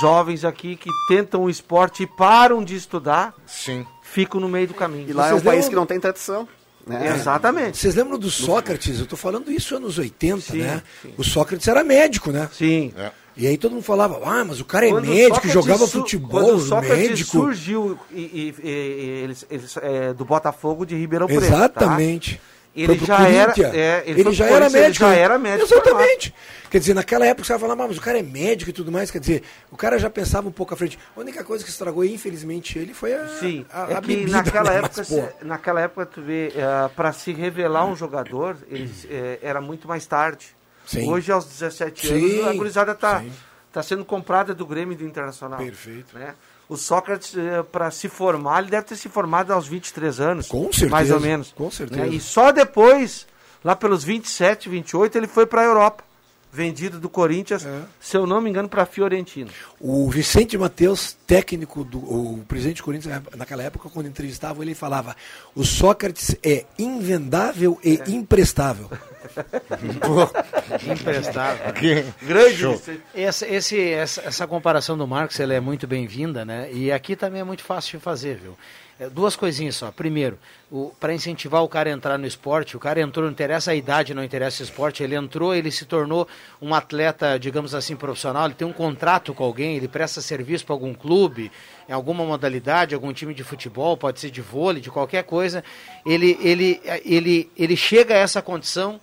jovens aqui que tentam o esporte e param de estudar, Sim. ficam no meio do caminho. E lá é um Vocês país lembram- que não tem tradição. Né? Exatamente. Vocês lembram do Sócrates? Eu estou falando isso anos 80, Sim, né? sim. O Sócrates era médico, né? Sim. É. E aí todo mundo falava, ah, mas o cara é Quando médico, Sócrates jogava futebol, quando Sócrates médico. surgiu e, e- e- e eles, eles, é, do Botafogo de Ribeirão Preto. Exatamente. tá? Ele já era- é, ele ele, já era Corinthians, ele médico. já era médico Exatamente. Quer dizer, naquela época você falar, "Ah, mas o cara é médico e tudo mais. Quer dizer, o cara já pensava um pouco à frente. A única coisa que estragou, infelizmente, ele foi a, Sim, a, é a que bebida. naquela né? época, Mas, naquela época tu vê, para se revelar um jogador, eles, eh, era muito mais tarde. Sim. Hoje, aos 17 Sim, anos, a gurizada está tá sendo comprada do Grêmio do Internacional. Perfeito. Né? O Sócrates, para se formar, ele deve ter se formado aos 23 anos. Com certeza, Mais ou menos. com certeza. né? E só depois, lá pelos 27, 28, ele foi para a Europa. Vendido do Corinthians, É. se eu não me engano, para a Fiorentina. O Vicente Mateus, técnico do o presidente do Corinthians, naquela época, quando entrevistava, ele falava: o Sócrates é invendável e imprestável. Emprestável. Grande? Essa, esse, essa, essa comparação do Marcos ela é muito bem-vinda, né? E aqui também é muito fácil de fazer, viu? É, duas coisinhas só. Primeiro, para incentivar o cara a entrar no esporte, o cara entrou, não interessa a idade, não interessa o esporte, ele entrou, ele se tornou um atleta, digamos assim, profissional, ele tem um contrato com alguém, ele presta serviço para algum clube, em alguma modalidade, algum time de futebol, pode ser de vôlei, de qualquer coisa, ele, ele, ele, ele chega a essa condição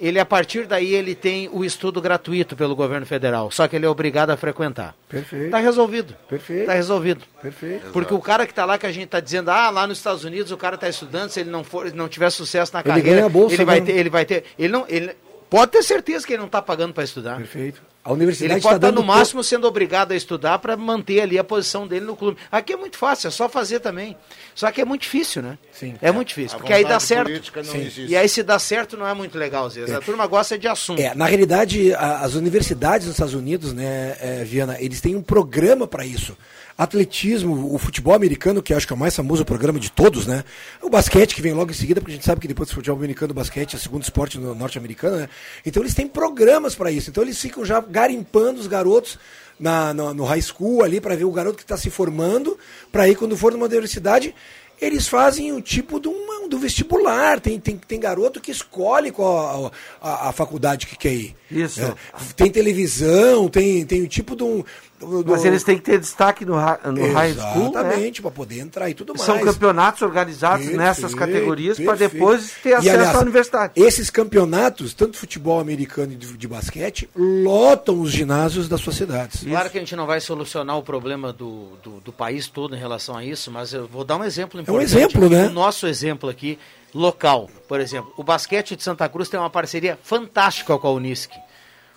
ele a partir daí ele tem o estudo gratuito pelo governo federal, só que ele é obrigado a frequentar. Perfeito. Está resolvido. Perfeito. Está resolvido. Perfeito. Porque o cara que está lá que a gente está dizendo, ah, lá nos Estados Unidos o cara está estudando, se ele não for, não tiver sucesso na Ele carreira, ganha a bolsa, ele vai ter, ele vai ter, ele não, ele pode ter certeza que ele não está pagando para estudar. Perfeito. A universidade Ele pode está estar dando no máximo sendo obrigado a estudar para manter ali a posição dele no clube. Aqui é muito fácil, é só fazer também. Só que é muito difícil, né? Sim. É muito difícil, A porque aí dá certo. política não Sim. existe. E aí se dá certo não é muito legal às vezes. A turma gosta de assunto. É, na realidade, a- as universidades nos Estados Unidos, né, é, Viana, eles têm um programa para isso. Atletismo, o futebol americano, que acho que é o mais famoso programa de todos, né? O basquete, que vem logo em seguida, porque a gente sabe que depois do futebol americano, o basquete é o segundo esporte no- norte-americano, né? Então eles têm programas para isso. Então eles ficam já garimpando os garotos na, no, no high school ali, para ver o garoto que está se formando, para aí quando for numa universidade, eles fazem o tipo de uma, do vestibular. Tem, tem, tem garoto que escolhe qual a, a, a faculdade que quer ir. Isso. É, tem televisão, tem, tem o tipo de um. Do- do- Mas eles têm que ter destaque no, no high school, né? Exatamente, para poder entrar e tudo mais. São campeonatos organizados Perfeito, nessas categorias para depois ter E, acesso aliás, à universidade. Esses campeonatos, tanto futebol americano e de, de basquete, lotam os ginásios das suas cidades. Claro que a gente não vai solucionar o problema do, do, do país todo em relação a isso, mas eu vou dar um exemplo importante. exemplo, aqui, né? O nosso exemplo aqui, local, por exemplo. O basquete de Santa Cruz tem uma parceria fantástica com a Unisc.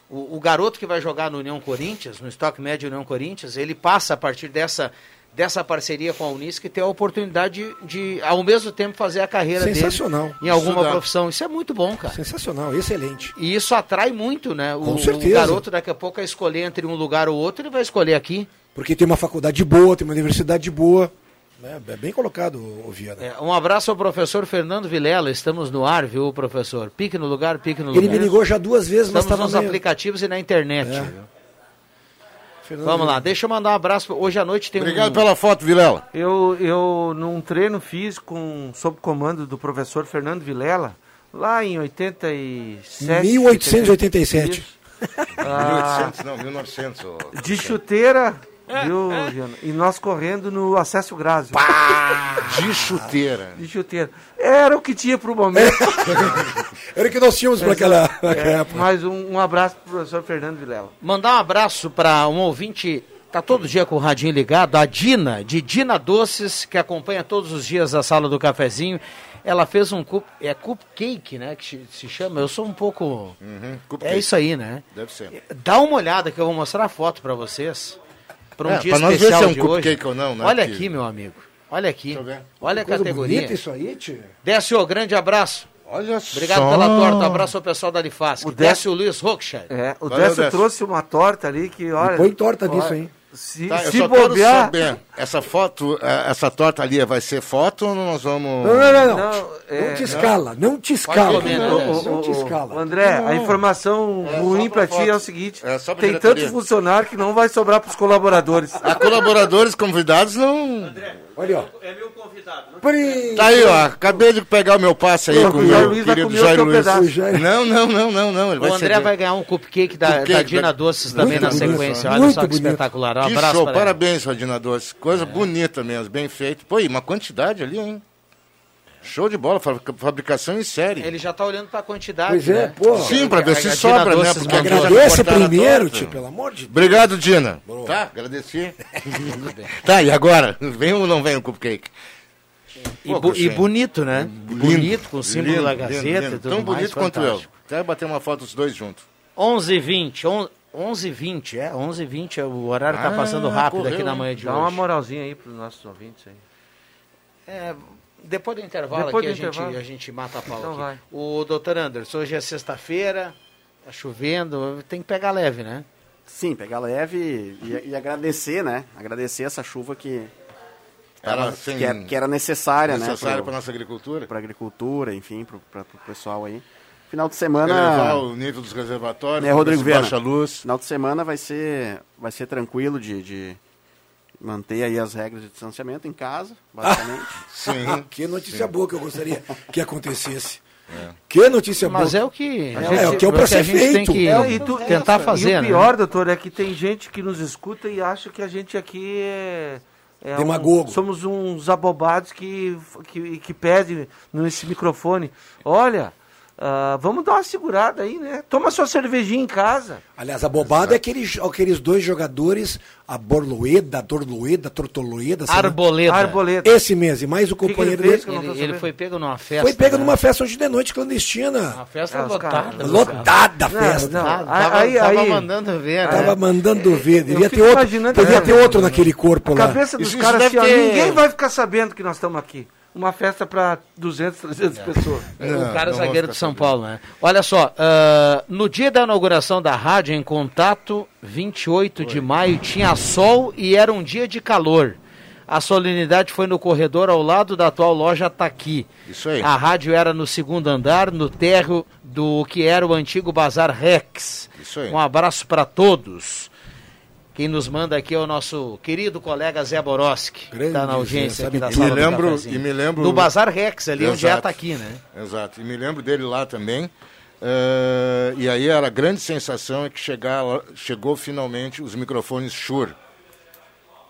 O, o garoto que vai jogar no União Corinthians, no estoque médio União Corinthians, ele passa a partir dessa, dessa parceria com a Unisc ter a oportunidade de, de, ao mesmo tempo, fazer a carreira Sensacional. dele em alguma Estudar. profissão. Isso é muito bom, cara. Sensacional, excelente. E isso atrai muito, né? O, Com o certeza. garoto daqui a pouco a escolher entre um lugar ou outro, ele vai escolher aqui. Porque tem uma faculdade boa, tem uma universidade boa. Né? É bem colocado, Viana. É, um abraço ao professor Fernando Vilela, estamos no ar, viu, professor? Pique no lugar, pique no Ele lugar. me ligou já duas vezes, mas Estamos estava nos meio... aplicativos e na internet. É. Fernando Vamos lá, deixa eu mandar um abraço. Hoje à noite tem Obrigado um... pela foto, Vilela. Eu, eu, num treino fiz com, sob comando do professor Fernando Vilela, lá em 87. 1887. Isso. Ah, 1800, não, 1900. ô. de chuteira, viu, Viana? E nós correndo no Acesso Grásio. De chuteira. De chuteira. Era o que tinha pro momento. Era o que nós tínhamos para aquela, pra aquela É, época. mais um, um abraço pro professor Fernando Vilela. Mandar um abraço para um ouvinte, tá todo dia com o radinho ligado, a Dina, de Dina Doces, que acompanha todos os dias a sala do cafezinho. Ela fez um cup, é cupcake, né, que se- chama. Eu sou um pouco Uhum, É isso aí, né? Deve ser. Dá uma olhada que eu vou mostrar a foto para vocês. Para um É, dia pra nós ver especial se é um de hoje. cupcake ou não, né, Olha aqui, meu amigo. Olha aqui. eu ver. Olha a categoria. bonita isso aí, tio. Décio, grande abraço. Olha Obrigado só. pela torta. Abraço ao pessoal da Alifasc. O Décio Luiz Rockshire. É, o Valeu, Décio Décio. trouxe uma torta ali que, olha. põe torta olha, nisso, hein? Se, Tá, se bobear. Essa foto, eh, essa torta ali vai ser foto ou nós vamos... Não, não, não, não. Não, Não, é, te escala, não te escala. comer, né, não, Décio? não te escala. André, a informação É, ruim pra ti é o seguinte: É, tem tanto funcionário que não vai sobrar pros colaboradores. A colaboradores convidados não... Olha, ó. É meu convidado. Pri- Tá aí, ó. Acabei de pegar o meu passe aí Não, com o meu Luiz querido Jair Luiz. Jair- Não, não, não, não, não. Ele O vai André ceder. vai ganhar um cupcake da, Cupcake da Dina da- Doces também na sequência. né? Olha Muito só que bonito. espetacular. Um abraço para parabéns, Rodina Doce coisa é. bonita mesmo, bem feito. Pô, e uma quantidade ali, hein? Show de bola, fabricação em série. Ele já tá olhando pra quantidade. Pois é, né? pô. Sim, pra ver se sobra, né? Porque esse primeiro, tio, pelo amor de Deus. Obrigado, Dina. Boa. Tá, agradeci. tá, e agora? Vem ou não vem o cupcake? E, Pô, e bonito, né? Lindo, bonito, com o símbolo lindo, da Gazeta lindo, lindo. Tão mais, bonito fantástico. quanto eu. Quero bater uma foto dos dois juntos. 11 h 20. 11h20, é, 11h20, é o horário está ah, passando rápido correu, aqui na manhã de dá hoje. Dá uma moralzinha aí para os nossos ouvintes aí. É, depois do intervalo depois aqui do a, intervalo. Gente, a gente mata a pau então aqui. Vai. O doutor Anderson, hoje é sexta-feira, tá chovendo, tem que pegar leve, né? Sim, pegar leve e, e agradecer, né? Agradecer essa chuva que, era, é, que, era necessária, necessária né? Necessária para nossa agricultura. Para agricultura, enfim, para o pessoal aí. Final de Elevar semana. o nível dos reservatórios, Né, Rodrigo Viana? baixa luz. Final de semana vai ser, vai ser tranquilo de, de manter aí as regras de distanciamento em casa, basicamente. Sim. que notícia boa que eu gostaria que acontecesse. Que notícia boa. Mas é o que é, o que é o pra a ser gente tem feito. que É, e tu- tentar fazer, E o né? pior, doutor, é que tem gente que nos escuta e acha que a gente aqui é. é um- Demagogo. somos uns abobados que, que, que pedem nesse microfone. Olha, ah, vamos dar uma segurada aí, né? Toma sua cervejinha em casa. Aliás, a bobada é aqueles, aqueles dois jogadores, a Borloeda, Dorloeda, Tortoloeda. sabe? Arboleda. Arboleda. Esse mês, e mais o que companheiro ele fez dele. que eu não tô Ele, ele foi pego numa festa. Foi pego né? numa festa hoje de noite clandestina. Uma festa os lotada. Lotada a Não, festa. não. Aí- tava, aí- tava aí- mandando ver, né? Tava mandando ver. Devia ter outro, devia é. ter outro naquele corpo A lá. cabeça dos Isso- caras assim, ó, ter- ninguém vai ficar sabendo que nós estamos aqui. Uma festa para 200, 300 pessoas. o cara não zagueiro de São Paulo, né? Olha só, ah, no dia da inauguração da rádio, em contato, 28 de maio, tinha sol e era um dia de calor. A solenidade foi no corredor ao lado da atual loja Taqui. Isso aí. A rádio era no segundo andar, no térreo do que era o antigo Bazar Rex. Isso aí. Um abraço para todos. Quem nos manda aqui é o nosso querido colega Zé Boroski, que está na audiência aqui da sala me lembro, e me lembro No Bazar Rex, ali onde é Exato. tá aqui, né? Exato. E me lembro dele lá também. Eh, e aí era a grande sensação é que chegar, chegou finalmente os microfones Shure,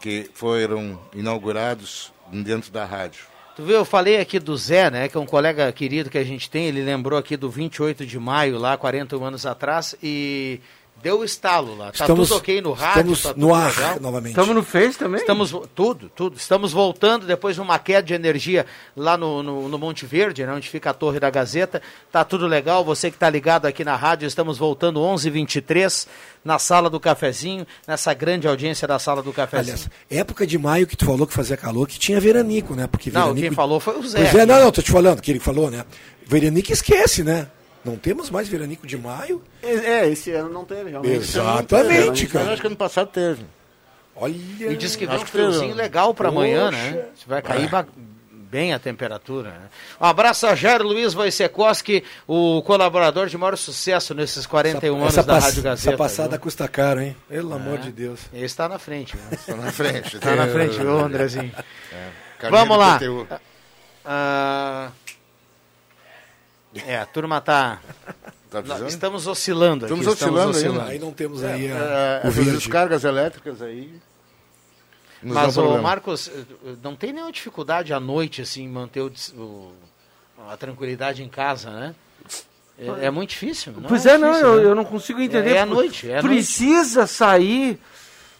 que foram inaugurados dentro da rádio. Tu viu, eu falei aqui do Zé, né, que é um colega querido que a gente tem, ele lembrou aqui do 28 de maio, lá 41 anos atrás, e deu o estalo lá. Tá Estamos- tudo ok no rádio, estamos tá no ar legal. novamente. Estamos no Face também? Estamos, tudo, tudo. Estamos voltando depois de uma queda de energia lá no, no, no Monte Verde, né, onde fica a Torre da Gazeta. Tá tudo legal. Você que está ligado aqui na rádio, estamos voltando 11h23 na Sala do Cafezinho, nessa grande audiência da Sala do Cafezinho. Aliás, época de maio que tu falou que fazia calor, que tinha veranico, né? Porque não, veranico... quem falou foi o Zé. Pois é, não, não, tô te falando que ele falou, né? Veranico esquece, né? Não temos mais veranico de maio. É, esse ano não teve, realmente. Exatamente, Mas cara. acho que ano passado teve. Olha. E diz que vem um que teve. friozinho legal para amanhã, né? Vai cair ba- bem a temperatura. Né? Um abraço a Jair Luiz Wojciechowski, o colaborador de maior sucesso nesses 41 anos essa, da Rádio Gazeta. essa passada viu? custa caro, hein? Pelo É. amor de Deus. Ele está na frente. Né? Está na frente. Está na frente, viu, Andrezinho? Caminho Vamos lá. PTU. É, a turma tá. Tá estamos oscilando aqui. Estamos oscilando ainda. Aí não temos aí É, a, o essas verde. descargas elétricas aí. Mas, o. Marcos, eh, não tem nenhuma dificuldade à noite, assim, manter o o- a tranquilidade em casa, né? É, é muito difícil. Não pois é, não, difícil, eu, né? eu não consigo entender. É, é à noite, é à Precisa sair,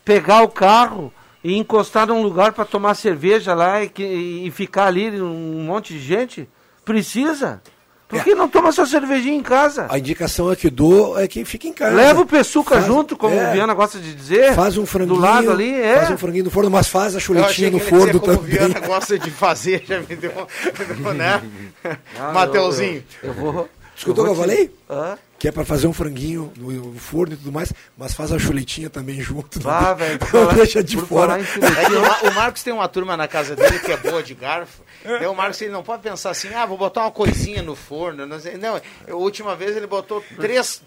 pegar o carro e encostar num lugar para tomar cerveja lá e, que- e ficar ali um monte de gente? Precisa? Por que não toma sua cervejinha em casa? A indicação é que dou é que fica em casa. Leva o peçuca Faz- junto, como é. o Viana gosta de dizer. Faz um franguinho. Do lado ali, é. Faz um franguinho no forno, mas faz a Eu chuletinha no forno como o também. Viana gosta de fazer, já me deu, né? Ah, Mateuzinho. Eu, eu vou. Escutou o que eu falei? Hã? Que é pra fazer um franguinho no, no forno e tudo mais, mas faz a chuletinha também junto. não Ah, velho, não deixa de fora. É o, Mar- o Marcos tem uma turma na casa dele que é boa de garfo. Daí o Marcos ele não pode pensar assim, ah, vou botar uma coisinha no forno. Não, sei. não a última vez ele botou três.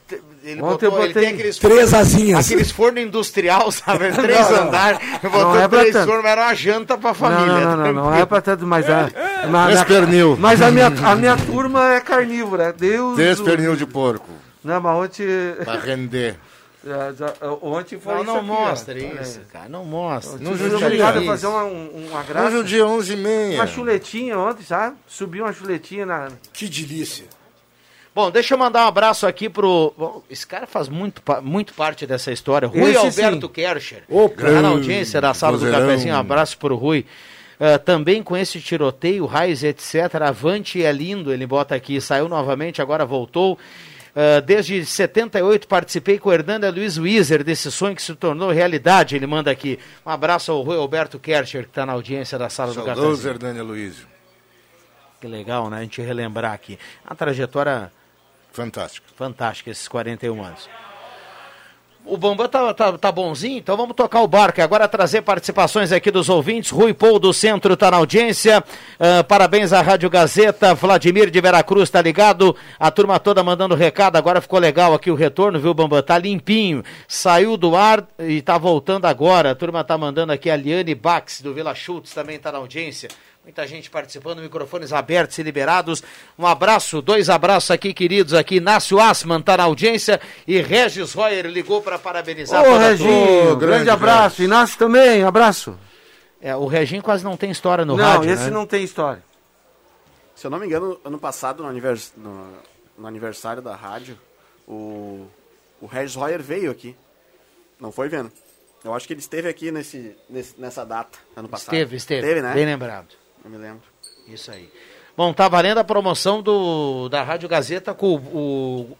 Ele, Ontem botou, ele tem aqueles três forno- asinhas. Aqueles forno industrial, sabe? Três Não, não. andares. Não Botou é três tanto. fornos, era uma janta pra Não, família. não, não, não, não é pra tanto, mas a, mas, Três pernil. mas a minha, a minha turma é carnívora, Deus. Três do- pernil de porco. Não, mas ontem. Pra render. É, já- Ontem foi Não, não aqui, mostra ó. isso, É. cara. Não mostra. Não judia obrigado a isso. fazer uma, um- uma graça. Hoje é o dia 11 e meia. Uma chuletinha ontem, sabe? Subiu uma chuletinha na... Que delícia. Bom, deixa eu mandar um abraço aqui pro. Bom, esse cara faz muito, muito parte dessa história. Rui Esse Alberto sim. Kercher. Opa. Tá na audiência da sala do cafezinho. Um abraço pro Rui. Ah, também com esse tiroteio, raios, etc. Avante é lindo, ele bota aqui. Saiu novamente, agora voltou. Ah, desde 78 participei com o Hernanda Luiz Wieser desse sonho que se tornou realidade. Ele manda aqui. Um abraço ao Rui Alberto Kercher, que está na audiência da sala do Saudoso. Hernânia Luizio. Que legal, né? A gente relembrar aqui. A trajetória Fantástico. fantástica, esses 41 anos. O Bambam tá, tá, tá bonzinho, então vamos tocar o barco. Agora trazer participações aqui dos ouvintes. Rui Paul do Centro tá na audiência. Ah, parabéns à Rádio Gazeta. Vladimir de Veracruz tá ligado. A turma toda mandando recado. Agora ficou legal aqui o retorno, viu, Bambam? Tá limpinho. Saiu do ar e tá voltando agora. A turma tá mandando aqui a Liane Bax do Vila Schultz também tá na audiência. Muita gente participando, microfones abertos e liberados. Um abraço, dois abraços aqui, queridos. Aqui, Inácio Asman tá na audiência e Regis Royer ligou para parabenizar Ô, Reginho, turma. grande, grande abraço. Inácio também, abraço. É, o Reginho quase não tem história no não, rádio, esse né? não tem história. Se eu não me engano, ano passado, no, anivers... no, no aniversário da rádio, o, o Regis Royer veio aqui. Não foi vendo? Eu acho que ele esteve aqui nesse, nesse- nessa data, ano passado. Esteve, esteve. Esteve, né? Bem lembrado. Não me lembro. Isso aí. Bom, tá valendo a promoção do, da Rádio Gazeta com o, o,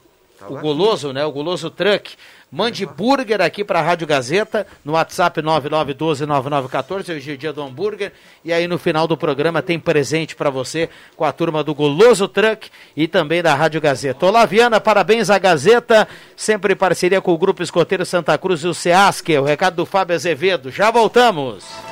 o Goloso, né? O Goloso Truck. Mande burger aqui para a Rádio Gazeta no WhatsApp 99129914, hoje é o dia do hambúrguer. E aí no final do programa tem presente para você com a turma do Goloso Truck e também da Rádio Gazeta. Olá, Viana, parabéns à Gazeta, sempre em parceria com o Grupo Escoteiro Santa Cruz e o SEASC. O recado do Fábio Azevedo. Já voltamos.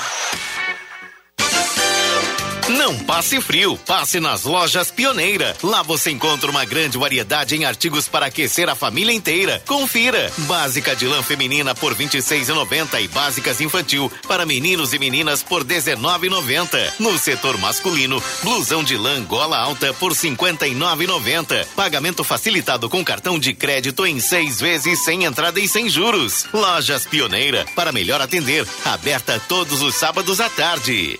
Não passe frio, passe nas lojas Pioneira. Lá você encontra uma grande variedade em artigos para aquecer a família inteira. Confira. Básica de lã feminina por R$ 26,90 e básicas infantil para meninos e meninas por R$ 19,90. No setor masculino, blusão de lã gola alta por R$ 59,90. Pagamento facilitado com cartão de crédito em seis vezes sem entrada e sem juros. Lojas Pioneira para melhor atender. Aberta todos os sábados à tarde.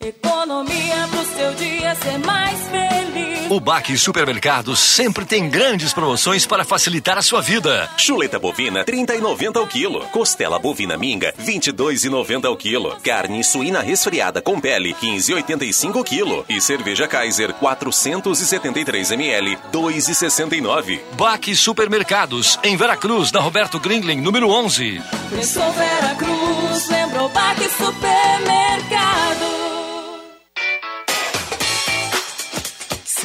Economia pro seu dia ser mais feliz. O Baque Supermercados sempre tem grandes promoções para facilitar a sua vida. Chuleta bovina 30,90 ao quilo. Costela bovina minga 22,90 ao quilo. Carne suína resfriada com pele 15,85 ao quilo. E cerveja Kaiser 473 ml 2,69. Baque Supermercados, em Veracruz, na Roberto Grindlin, número 11. Pensou Veracruz, lembrou Baque Supermercado.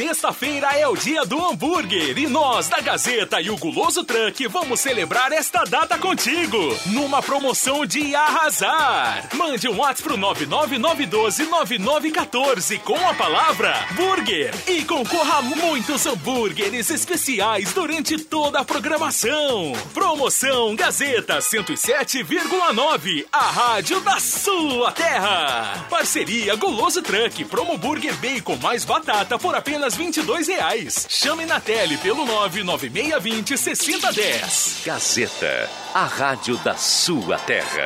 Sexta-feira é o dia do hambúrguer e nós da Gazeta e o Guloso Truck vamos celebrar esta data contigo numa promoção de arrasar. Mande um WhatsApp pro 999129914 com a palavra burger e concorra a muitos hambúrgueres especiais durante toda a programação. Promoção Gazeta 107,9, a rádio da sua terra. Parceria Guloso Truck, Promo Burger Bacon mais batata por apenas 22 reais. Chame na tele pelo 99620 6010. Gazeta, a rádio da sua terra.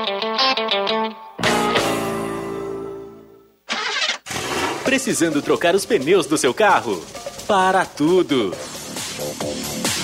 Precisando trocar os pneus do seu carro? Para tudo!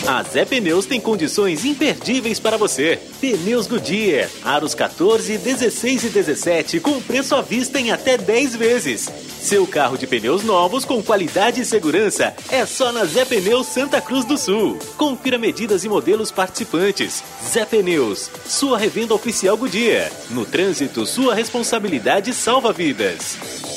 A Zé Pneus tem condições imperdíveis para você. Pneus Goodyear, aros 14, 16 e 17 com preço à vista em até 10 vezes. Seu carro de pneus novos com qualidade e segurança é só na Zé Pneus Santa Cruz do Sul. Confira medidas e modelos participantes. Zé Pneus, sua revenda oficial Goodyear. No trânsito, sua responsabilidade salva vidas.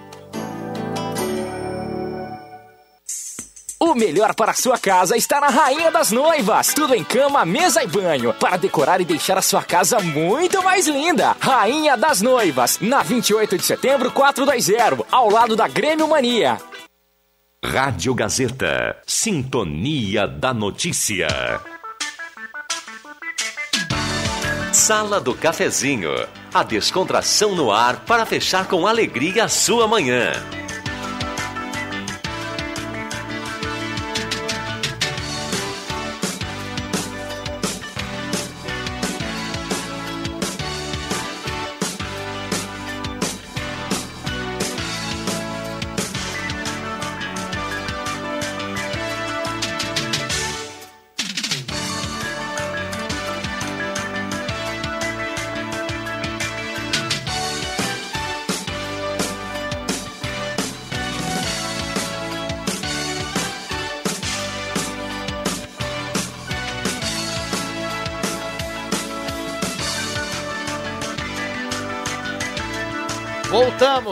O melhor para a sua casa está na Rainha das Noivas. Tudo em cama, mesa e banho. Para decorar e deixar a sua casa muito mais linda. Rainha das Noivas, na 28 de setembro, 420, ao lado da Grêmio Mania. Rádio Gazeta. Sintonia da Notícia. Sala do Cafezinho. A descontração no ar para fechar com alegria a sua manhã.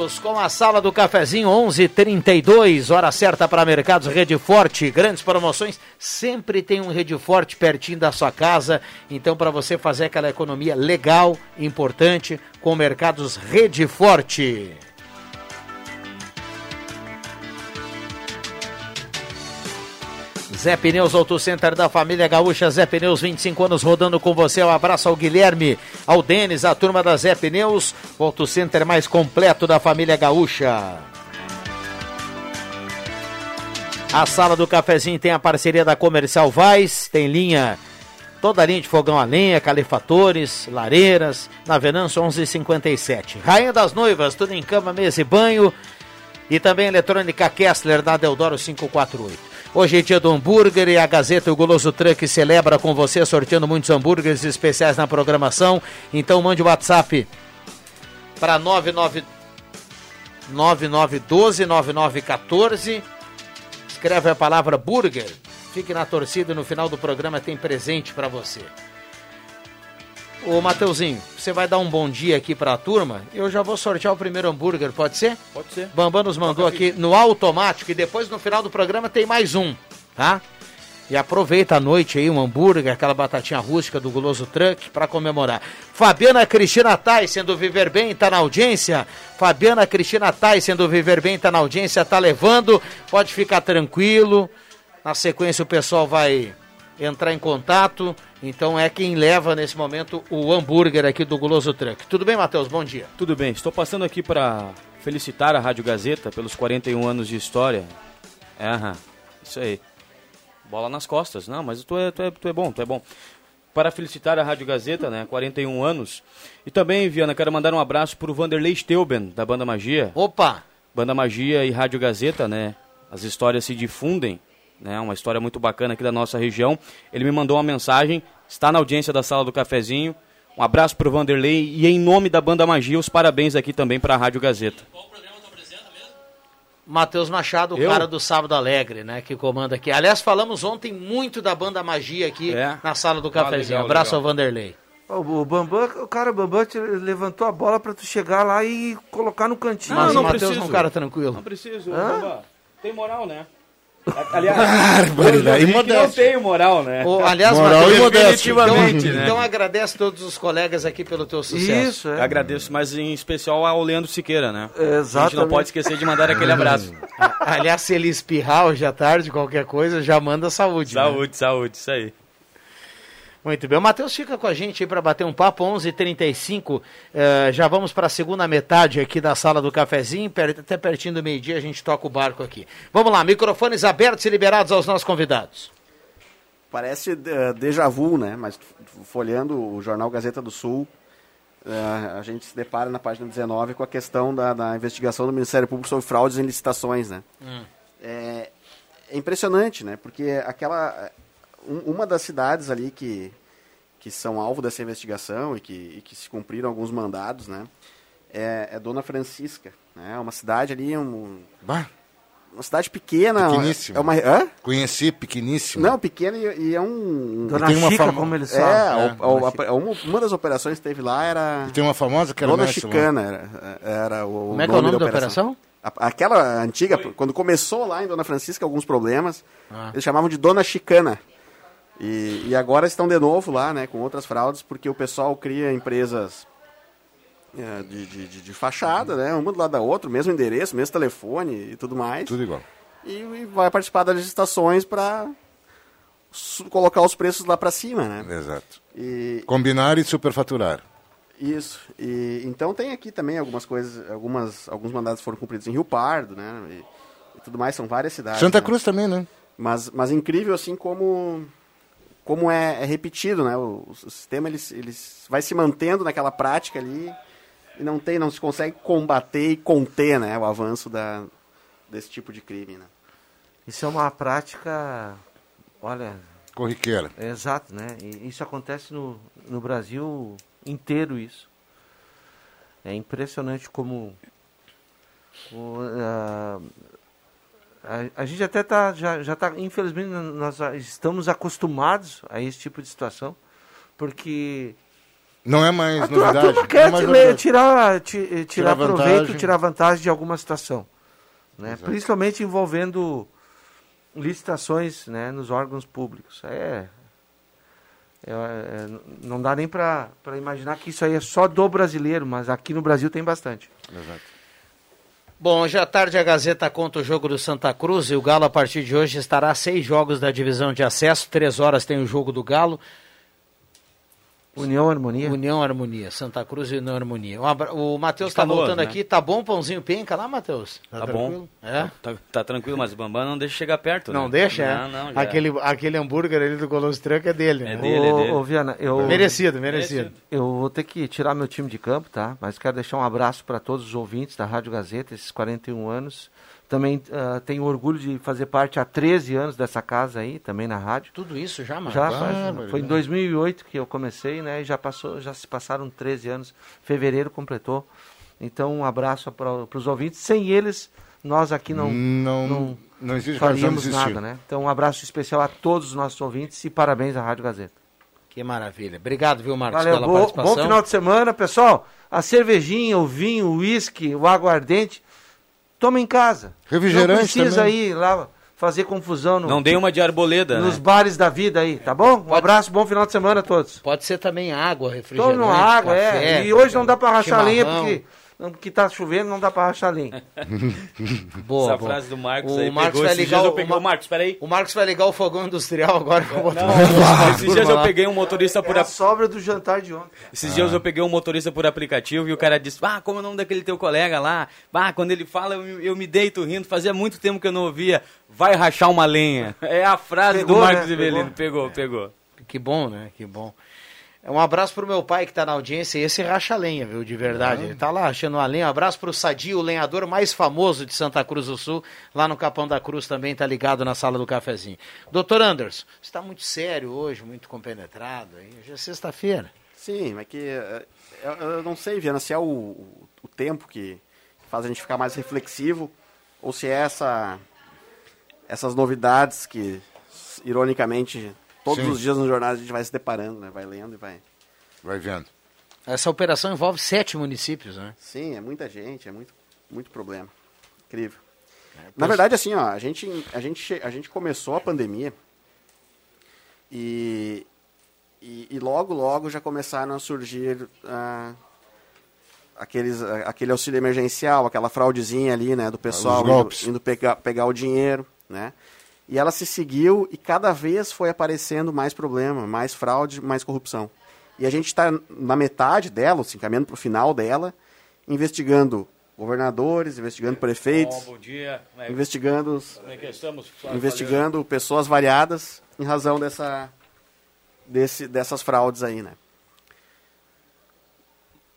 Voltamos com a sala do cafezinho 11:32, hora certa para Mercados Rede Forte, grandes promoções, sempre tem um Rede Forte pertinho da sua casa, então para você fazer aquela economia legal, importante, com Mercados Rede Forte. Zé Pneus Auto Center da família Gaúcha, Zé Pneus, 25 anos rodando com você. Um abraço ao Guilherme, ao Denis, a turma da Zé Pneus, o Auto Center mais completo da família Gaúcha. A sala do cafezinho tem a parceria da Comercial Vaz, tem linha, toda a linha de fogão a lenha, calefatores, lareiras, na Venâncio 1157. Rainha das Noivas, tudo em cama, mesa e banho. E também eletrônica Kessler da Deodoro 548. Hoje é dia do hambúrguer e a Gazeta e o Goloso Truck celebra com você, sorteando muitos hambúrgueres especiais na programação. Então mande o WhatsApp para 99 9912 9914. Escreve a palavra burger. Fique na torcida no final do programa tem presente para você. Ô Mateuzinho, você vai dar um bom dia aqui para a turma. Eu já vou sortear o primeiro hambúrguer, pode ser? Pode ser. Bambam nos mandou aqui no automático e depois no final do programa tem mais um, tá? E aproveita a noite aí, um hambúrguer, aquela batatinha rústica do Guloso Truck para comemorar. Fabiana Cristina Tyson do Viver Bem tá na audiência. Fabiana Cristina Tyson do Viver Bem tá na audiência, tá levando. Pode ficar tranquilo. Na sequência o pessoal vai entrar em contato. Então é quem leva nesse momento o hambúrguer aqui do Guloso Truck. Tudo bem, Matheus? Bom dia. Tudo bem. Estou passando aqui para felicitar a Rádio Gazeta pelos 41 anos de história. É, aham, isso aí. Bola nas costas. Não, mas tu é, tu, é, tu é bom, tu é bom. Para felicitar a Rádio Gazeta, né? 41 anos. E também, Viana, quero mandar um abraço para o Vanderlei Steuben, da Banda Magia. Opa! Banda Magia e Rádio Gazeta, né? As histórias se difundem né, uma história muito bacana aqui da nossa região. Ele me mandou uma mensagem, está na audiência da sala do cafezinho. Um abraço para o Vanderlei e em nome da Banda Magia, os parabéns aqui também para a Rádio Gazeta. Matheus Machado, o Eu? cara do Sábado Alegre, né? Que comanda aqui. Aliás, falamos ontem muito da banda Magia aqui É? na sala do cafezinho. legal, Abraço legal. ao Vanderlei. O, Bambam, o cara, o Bambam te levantou a bola pra tu chegar lá e colocar no cantinho. Mas não o Matheus é um cara tranquilo. Não preciso, Hã? Bamba. Tem moral, né? Aliás, Barbaridade. eu não tenho moral, né? Ô, aliás, Moral Matheus, e modéstia. Definitivamente, então, né? então agradece todos os colegas aqui pelo teu sucesso. Isso, é. Agradeço, mas em especial ao Leandro Siqueira, né? A gente Exatamente. não pode esquecer de mandar aquele abraço. Aliás, se ele espirrar hoje à tarde, qualquer coisa, já manda saúde. né? saúde, saúde, isso aí. Muito bem. O Matheus fica com a gente aí para bater um papo, 11h35. eh, já vamos para a segunda metade aqui da sala do cafezinho. Até pertinho do meio-dia a gente toca o barco aqui. Vamos lá, microfones abertos e liberados aos nossos convidados. Parece eh, déjà vu, né? Mas folheando o jornal Gazeta do Sul, eh, a gente se depara na página 19 com a questão da, da investigação do Ministério Público sobre fraudes em licitações, né? É, é impressionante, né? Porque aquela um- uma das cidades ali que que são alvo dessa investigação e que, e que se cumpriram alguns mandados, né? É, é Dona Francisca, né? Uma cidade ali, um, Bah, uma cidade pequena. Pequeníssima. É uma, hã? conheci, pequeníssimo. Não, pequena e, e é um. Dona tem uma Chica, fama- como eles É, falam. a- a- a- uma, uma das operações que teve lá era. E tem uma famosa que era Dona lá. Chicana, era, era o. Como é que é o nome da operação? A- Aquela antiga, quando começou lá em Dona Francisca, alguns problemas, eles chamavam de Dona Chicana. E, e agora estão de novo lá, né, com outras fraudes, porque o pessoal cria empresas é, de, de, de- fachada, né, uma do lado da outra, mesmo endereço, mesmo telefone e tudo mais. Tudo igual. E, e vai participar das licitações para colocar os preços lá para cima, né? Exato. E, Combinar e superfaturar. isso. E, então tem aqui também algumas coisas, algumas, alguns mandados foram cumpridos em Rio Pardo, né? E, e tudo mais, são várias cidades. Santa né? Cruz também, né? Mas, mas incrível assim como como é, é repetido, né? O, o sistema ele, ele vai se mantendo naquela prática ali e não tem, não se consegue combater e conter, né? O avanço da, desse tipo de crime, né? Isso é uma prática, olha, Corriqueira. é exato, né? E isso acontece no, no Brasil inteiro isso. É impressionante como o, ah, a, a gente até tá, já, já tá, infelizmente, nós estamos acostumados a esse tipo de situação, porque Não é mais a, tu- a novidade. turma não quer é novidade. tirar, ti- tirar, Tirar proveito, vantagem. tirar vantagem de alguma situação. Né? Exato. Principalmente envolvendo licitações né, nos órgãos públicos. É, é- é, não dá nem para imaginar que isso aí é só do brasileiro, mas aqui no Brasil tem bastante. Exato. Bom, hoje à tarde a Gazeta conta o jogo do Santa Cruz e o Galo a partir de hoje estará a seis jogos da divisão de acesso. Três horas tem o jogo do Galo. União Harmonia. União Harmonia, Santa Cruz e União Harmonia. Um abra- O Matheus está voltando né? aqui. Tá bom o pãozinho penca lá, Matheus? Tá, bom. É? Tá, tá tranquilo, mas o Bambam não deixa chegar perto, Não né? deixa, é? Não, não, já aquele, aquele hambúrguer ali do Colosso Tranco é dele, né? É dele, é dele. Ô, ô, Viana, eu, Merecido, merecido. Eu vou ter que tirar meu time de campo, tá? Mas quero deixar um abraço para todos os ouvintes da Rádio Gazeta, esses 41 anos. Também ah, tenho orgulho de fazer parte há 13 anos dessa casa aí, também na rádio. Tudo isso já, mano? Já faz, foi em 2008 que eu comecei, né? E já passou, já se passaram 13 anos. Fevereiro completou. Então um abraço para os ouvintes. Sem eles, nós aqui não Não, não, existe razão de faríamos nada, né? Então um abraço especial a todos os nossos ouvintes e parabéns à Rádio Gazeta. Que maravilha. Obrigado, viu, Marcos, Valeu, pela bo- participação. bom final de semana, pessoal. A cervejinha, o vinho, o uísque, o aguardente, toma em casa. Refrigerante Não precisa também. ir lá fazer confusão no- Não dei uma de arboleda, nos né? bares da vida aí, tá bom? Um abraço, bom final de semana a todos. Pode ser também água, refrigerante, Tome uma água, café, é. E hoje não dá pra rachar lenha chimarrão. porque que tá chovendo, não dá pra rachar lenha. Boa, Essa boa. frase do Marcos o aí Marcos pegou. vai ligar dias o, eu peguei... Ô, Marcos, peraí. o Marcos vai ligar o fogão industrial agora Não, esses dias eu peguei um motorista por É a sobra do jantar de ontem. Esses dias eu peguei um motorista por aplicativo e o cara disse: Ah, como é o nome daquele teu colega lá? Ah, quando ele fala, eu, me- eu me deito rindo. Fazia muito tempo que eu não ouvia. Vai rachar uma lenha. É a frase Pegou, do Marcos né? Ivelino. Pegou, pegou. Que bom, né? Que bom. É Um abraço pro meu pai que tá na audiência, esse racha lenha, viu, de verdade. Ele tá lá achando uma lenha. Um abraço pro Sadio, o lenhador mais famoso de Santa Cruz do Sul, lá no Capão da Cruz também tá ligado na sala do cafezinho. Doutor Anderson, você tá muito sério hoje, muito compenetrado. aí. Hoje é sexta-feira. Sim, mas que eh, eu, eu não sei, Viana, se é o, o, o tempo que faz a gente ficar mais reflexivo ou se é essa, essas novidades que, ironicamente, todos Sim. os dias nos jornais a gente vai se deparando, né? Vai lendo e vai... Vai vendo. Essa operação envolve sete municípios, né? Sim, é muita gente, é muito, muito problema. Incrível. Na pois- verdade, assim, ó, a gente, a gente, a gente começou a pandemia e, e, e logo, logo já começaram a surgir ah, aqueles, aquele auxílio emergencial, aquela fraudezinha ali, né, do pessoal indo, indo pegar, pegar o dinheiro, né? E ela se seguiu e cada vez foi aparecendo mais problema, mais fraude, mais corrupção. E a gente está na metade dela, se encaminhando para o final dela, investigando governadores, investigando prefeitos, Bom, bom dia. Como é- investigando, é investigando pessoas variadas em razão dessa, desse, dessas fraudes aí, né?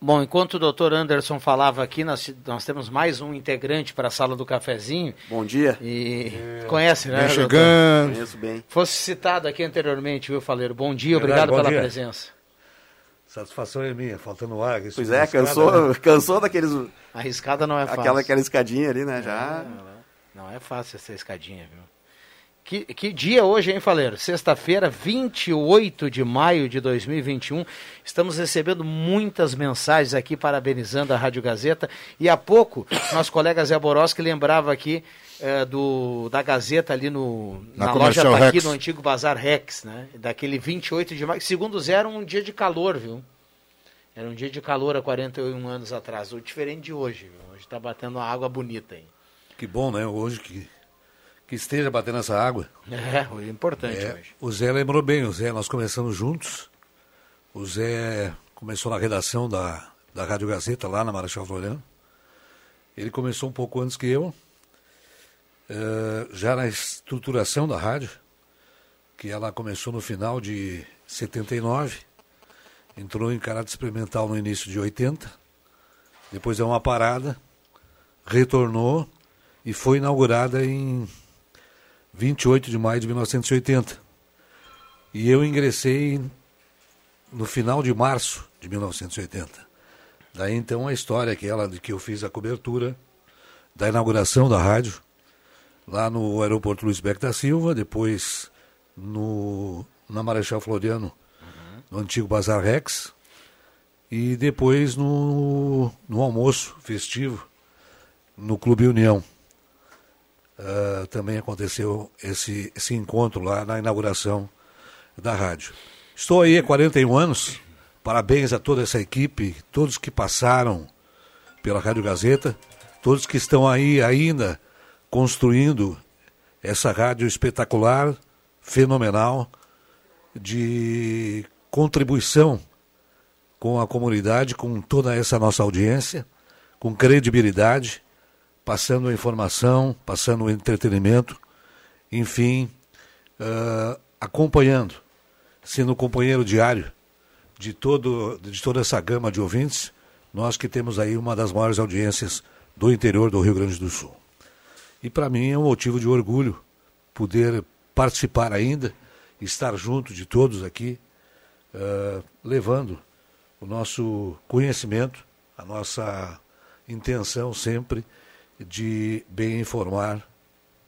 Bom, enquanto o doutor Anderson falava aqui, nós, nós temos mais um integrante para a sala do cafezinho. Bom dia. E conhece, né? Vem doutor? chegando. Conheço bem. Fosse citado aqui anteriormente, viu, Faleiro? Bom dia, Verdade, obrigado bom pela dia. presença. Satisfação é minha, faltando ar. isso Pois é, estrada, cansou, né? cansou daqueles... A escada não é fácil. Aquela, aquela escadinha ali, né? Já... Não é fácil essa escadinha, viu? Que, que dia hoje, hein, Faleiro? Sexta-feira, 28 de maio de 2021. Estamos recebendo muitas mensagens aqui parabenizando a Rádio Gazeta. E há pouco, nosso colega Zé Boroski lembrava aqui eh, do, da Gazeta ali no, Na na, loja Comercial tá Rex. no antigo Bazar Rex, né? Daquele 28 de maio. Segundo Zé, era um dia de calor, viu? Era um dia de calor há 41 anos atrás. O diferente de hoje, viu? Hoje está batendo uma água bonita aí. Que bom, né? Hoje que, que esteja batendo essa água. É, o importante É, hoje. o Zé lembrou bem, o Zé, nós começamos juntos. O Zé começou na redação da, da Rádio Gazeta, lá na Marechal Floriano. Ele começou um pouco antes que eu, eh, já na estruturação da rádio, que ela começou no final de 79, entrou em caráter experimental no início de 80, depois deu uma parada, retornou e foi inaugurada em 28 de maio de 1980. E eu ingressei no final de março de 1980. Daí então a história aquela de que eu fiz a cobertura da inauguração da rádio lá no aeroporto Luiz Beck da Silva, depois no na Marechal Floriano, no antigo Bazar Rex, e depois no, no almoço festivo no Clube União. Ah, também aconteceu esse, esse encontro lá na inauguração da rádio. Estou aí há 41 anos. Parabéns a toda essa equipe, todos que passaram pela Rádio Gazeta, todos que estão aí ainda construindo essa rádio espetacular, fenomenal, de contribuição com a comunidade, com toda essa nossa audiência, com credibilidade, passando a informação, passando o entretenimento, enfim, ah, acompanhando, sendo companheiro diário de, todo, de toda essa gama de ouvintes, nós que temos aí uma das maiores audiências do interior do Rio Grande do Sul. E para mim é um motivo de orgulho poder participar ainda, estar junto de todos aqui, ah, levando o nosso conhecimento, a nossa intenção sempre de bem informar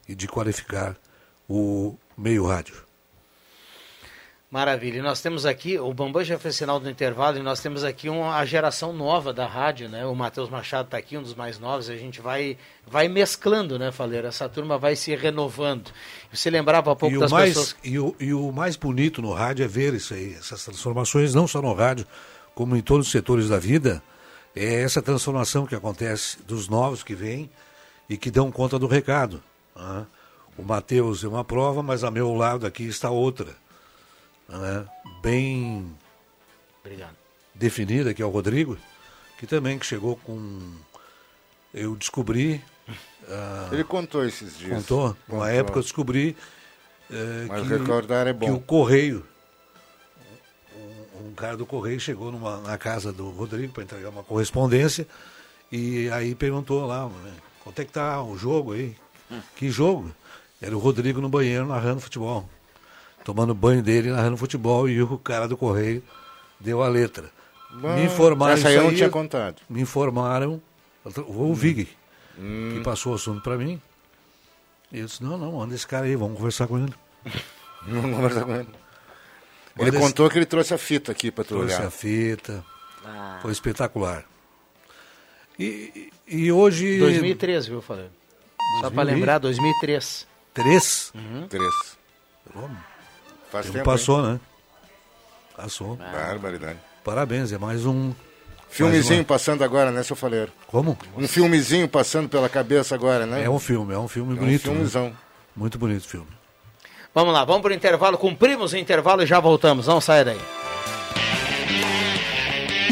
e de qualificar o meio rádio. Maravilha. E nós temos aqui, o Bambam já fez sinal do intervalo, e nós temos aqui uma, a geração nova da rádio, né? O Matheus Machado está aqui, um dos mais novos, a gente vai, vai mesclando, né, Faleiro? Essa turma vai se renovando. Você lembrava há pouco E das mais, pessoas... e, o, e o mais bonito no rádio é ver isso aí, essas transformações, não só no rádio, como em todos os setores da vida, é essa transformação que acontece dos novos que vêm e que dão conta do recado. né? O Matheus é uma prova, mas a meu lado aqui está outra. né? Bem Obrigado. definida, que é o Rodrigo, que também que chegou com. Eu descobri. ah, Ele contou esses dias. Contou? Uma Contou. época eu descobri eh, Mas que, recordar é que bom. o Correio, um, um cara do Correio chegou numa, na casa do Rodrigo para entregar uma correspondência e aí perguntou lá, né, quanto é que tá o jogo aí? Que jogo? Era o Rodrigo no banheiro narrando futebol. Tomando banho dele narrando futebol e o cara do Correio deu a letra. Bom, me informaram essa aí isso eu não tinha contado. Me informaram, o Vig, que passou o assunto para mim. E eu disse, não, não, manda esse cara aí, vamos conversar com ele. Vamos conversar com ele. Ele Manda esse- contou que ele trouxe a fita aqui para tu Trouxe olhar. a fita. Ah. Foi espetacular. E, e hoje... 2013, viu, falando. Só pra 2000 lembrar, 2003. Três? Uhum. Três. Faz Tempo tempo, passou, hein? né? Passou. Barbaridade. Parabéns, é mais um... Filmezinho mais uma- passando agora, né, seu Faleiro? Como? Um filmezinho passando pela cabeça agora, né? É um filme, é um filme É um bonito. né? filmezão. Muito bonito o filme. Vamos lá, vamos pro intervalo. Cumprimos o intervalo e já voltamos. Não saia daí.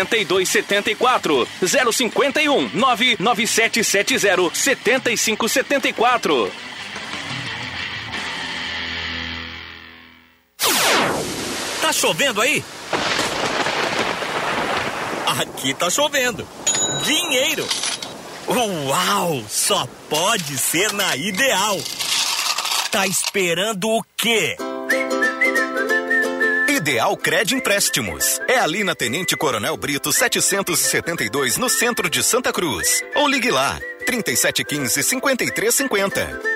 8274 051 99770 7574 Tá chovendo aí? Aqui tá chovendo. Dinheiro. Uau! Só pode ser na Ideal. Tá esperando o quê? Ideal Cred Empréstimos. É ali na Tenente Coronel Brito 772, no centro de Santa Cruz. Ou ligue lá, 3715 5350.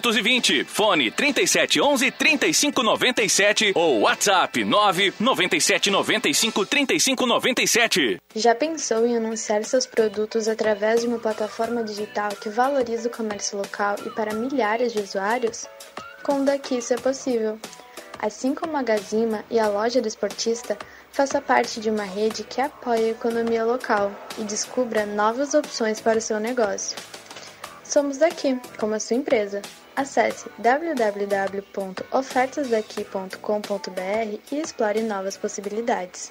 999-100-320. Fone 3711-3597 ou WhatsApp 9 9795 3597. Já pensou em anunciar seus produtos através de uma plataforma digital que valoriza o comércio local e para milhares de usuários? Com o Daqui isso é possível. Assim como a Gazima e a loja do esportista, faça parte de uma rede que apoia a economia local e descubra novas opções para o seu negócio. Somos daqui, como a sua empresa. Acesse www.ofertasdaqui.com.br e explore novas possibilidades.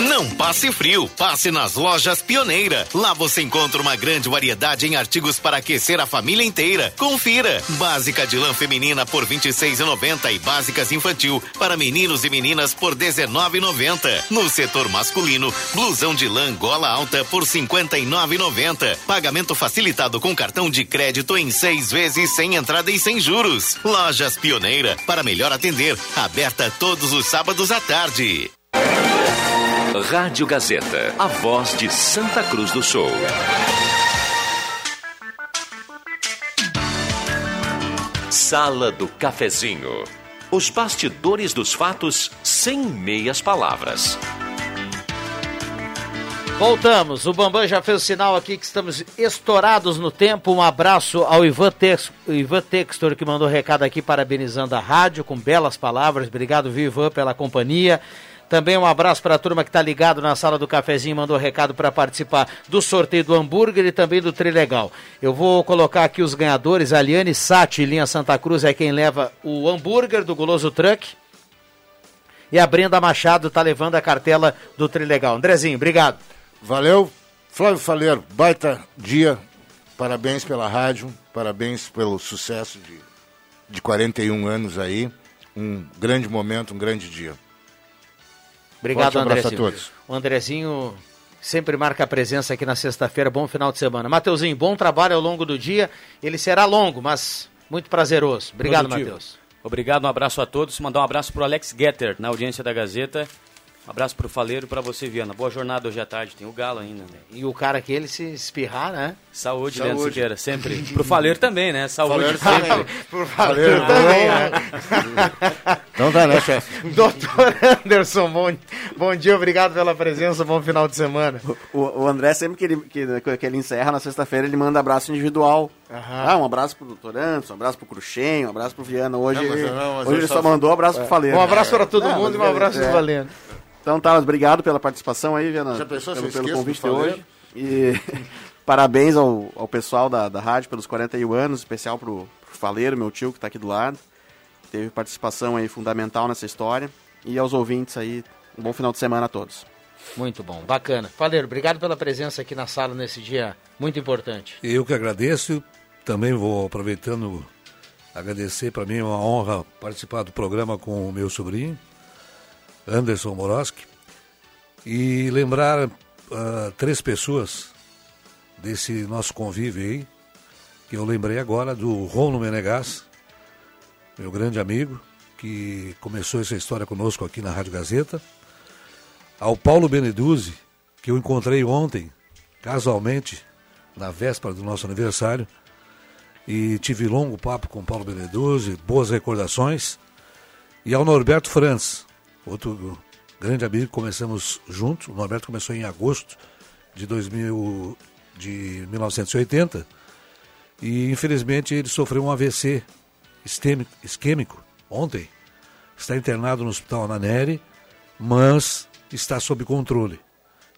Não passe frio, passe nas lojas Pioneira. Lá você encontra uma grande variedade em artigos para aquecer a família inteira. Confira. Básica de lã feminina por R$ 26,90 e básicas infantil para meninos e meninas por R$ 19,90. No setor masculino, blusão de lã gola alta por R$ 59,90. Pagamento facilitado com cartão de crédito em seis vezes sem entrada e sem juros. Lojas Pioneira para melhor atender. Aberta todos os sábados à tarde. Rádio Gazeta, a voz de Santa Cruz do Sul. Sala do Cafezinho. Os bastidores dos fatos sem meias palavras. Voltamos. O Bambam já fez o sinal aqui que estamos estourados no tempo. Um abraço ao Ivan, Tex, Ivan Textor que mandou recado aqui parabenizando a rádio com belas palavras. Obrigado, viu, Ivan, pela companhia. Também um abraço para a turma que está ligado na sala do cafezinho, mandou recado para participar do sorteio do hambúrguer e também do Trilegal. Eu vou colocar aqui os ganhadores. A Liane Sati, linha Santa Cruz, é quem leva o hambúrguer do Goloso Truck. E a Brenda Machado está levando a cartela do Trilegal. Andrezinho, obrigado. Valeu. Flávio Faleiro, baita dia. Parabéns pela rádio, parabéns pelo sucesso de, de 41 anos aí. Um grande momento, um grande dia. Obrigado, Forte abraço Andrezinho. a todos. O Andrezinho sempre marca a presença aqui na sexta-feira. Bom final de semana. Mateuzinho, bom trabalho ao longo do dia. Ele será longo, mas muito prazeroso. Obrigado, Produtivo. Matheus. Obrigado, um abraço a todos. Mandar um abraço pro Alex Getter, na audiência da Gazeta. Um abraço pro Faleiro e pra você, Viana. Boa jornada hoje à tarde. Tem o Galo ainda, né? E o cara que ele se espirrar, né? Saúde, Saúde. Leandro Siqueira. Sempre. Pro Faleiro também, né? Saúde Faleiro sempre. também. Pro Faleiro também, né? Então tá, né, chefe? Doutor Anderson, bom, bom dia, obrigado pela presença, bom final de semana. O, o André, sempre que ele, que, que ele encerra na sexta-feira, ele manda abraço individual. Ah, um abraço pro doutor Anderson, um abraço pro Cruxem, um abraço pro Viana. Hoje, Não, mas não, mas hoje eu ele só- só mandou um abraço É. pro Faleiro. Um abraço para todo É, mundo e um abraço é. pro Valendo. Então tá, obrigado pela participação aí, Viana. Já pensou pelo, pelo convite de hoje. E parabéns ao, ao pessoal da, da rádio pelos 41 anos, especial pro, pro Faleiro, meu tio que tá aqui do lado. Teve participação aí fundamental nessa história. E aos ouvintes aí, um bom final de semana a todos. Muito bom, bacana. Faleiro, obrigado pela presença aqui na sala nesse dia muito importante. Eu que agradeço, também vou aproveitando agradecer para mim é uma honra participar do programa com o meu sobrinho, Anderson Moroski, e lembrar ah, três pessoas desse nosso convívio aí, que eu lembrei agora do Rono Menegas, meu grande amigo, que começou essa história conosco aqui na Rádio Gazeta, ao Paulo Beneduzzi, que eu encontrei ontem, casualmente, na véspera do nosso aniversário, e tive longo papo com Paulo Beneduzzi, boas recordações, e ao Norberto Franz, outro grande amigo, começamos juntos, o Norberto começou em agosto de, 2000, de 1980, e infelizmente ele sofreu um AVC isquêmico, isquêmico ontem, está internado no Hospital Ananeri, mas está sob controle.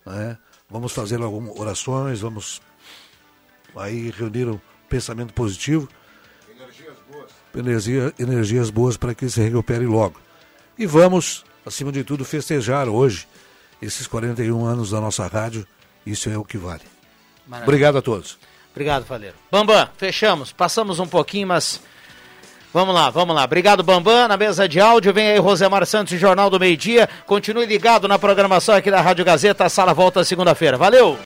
né? Vamos fazer algumas orações, vamos aí reunir um pensamento positivo, energia, energias boas para que ele se recupere logo. E vamos, acima de tudo, festejar hoje esses 41 anos da nossa rádio, isso é o que vale. Maravilha. Obrigado a todos. Obrigado, Faleiro. Bambam, fechamos. Passamos um pouquinho, mas vamos lá, vamos lá. Obrigado, Bambam. Na mesa de áudio vem aí Rosemar Santos, Jornal do Meio Dia. Continue ligado na programação aqui da Rádio Gazeta. A sala volta segunda-feira. Valeu!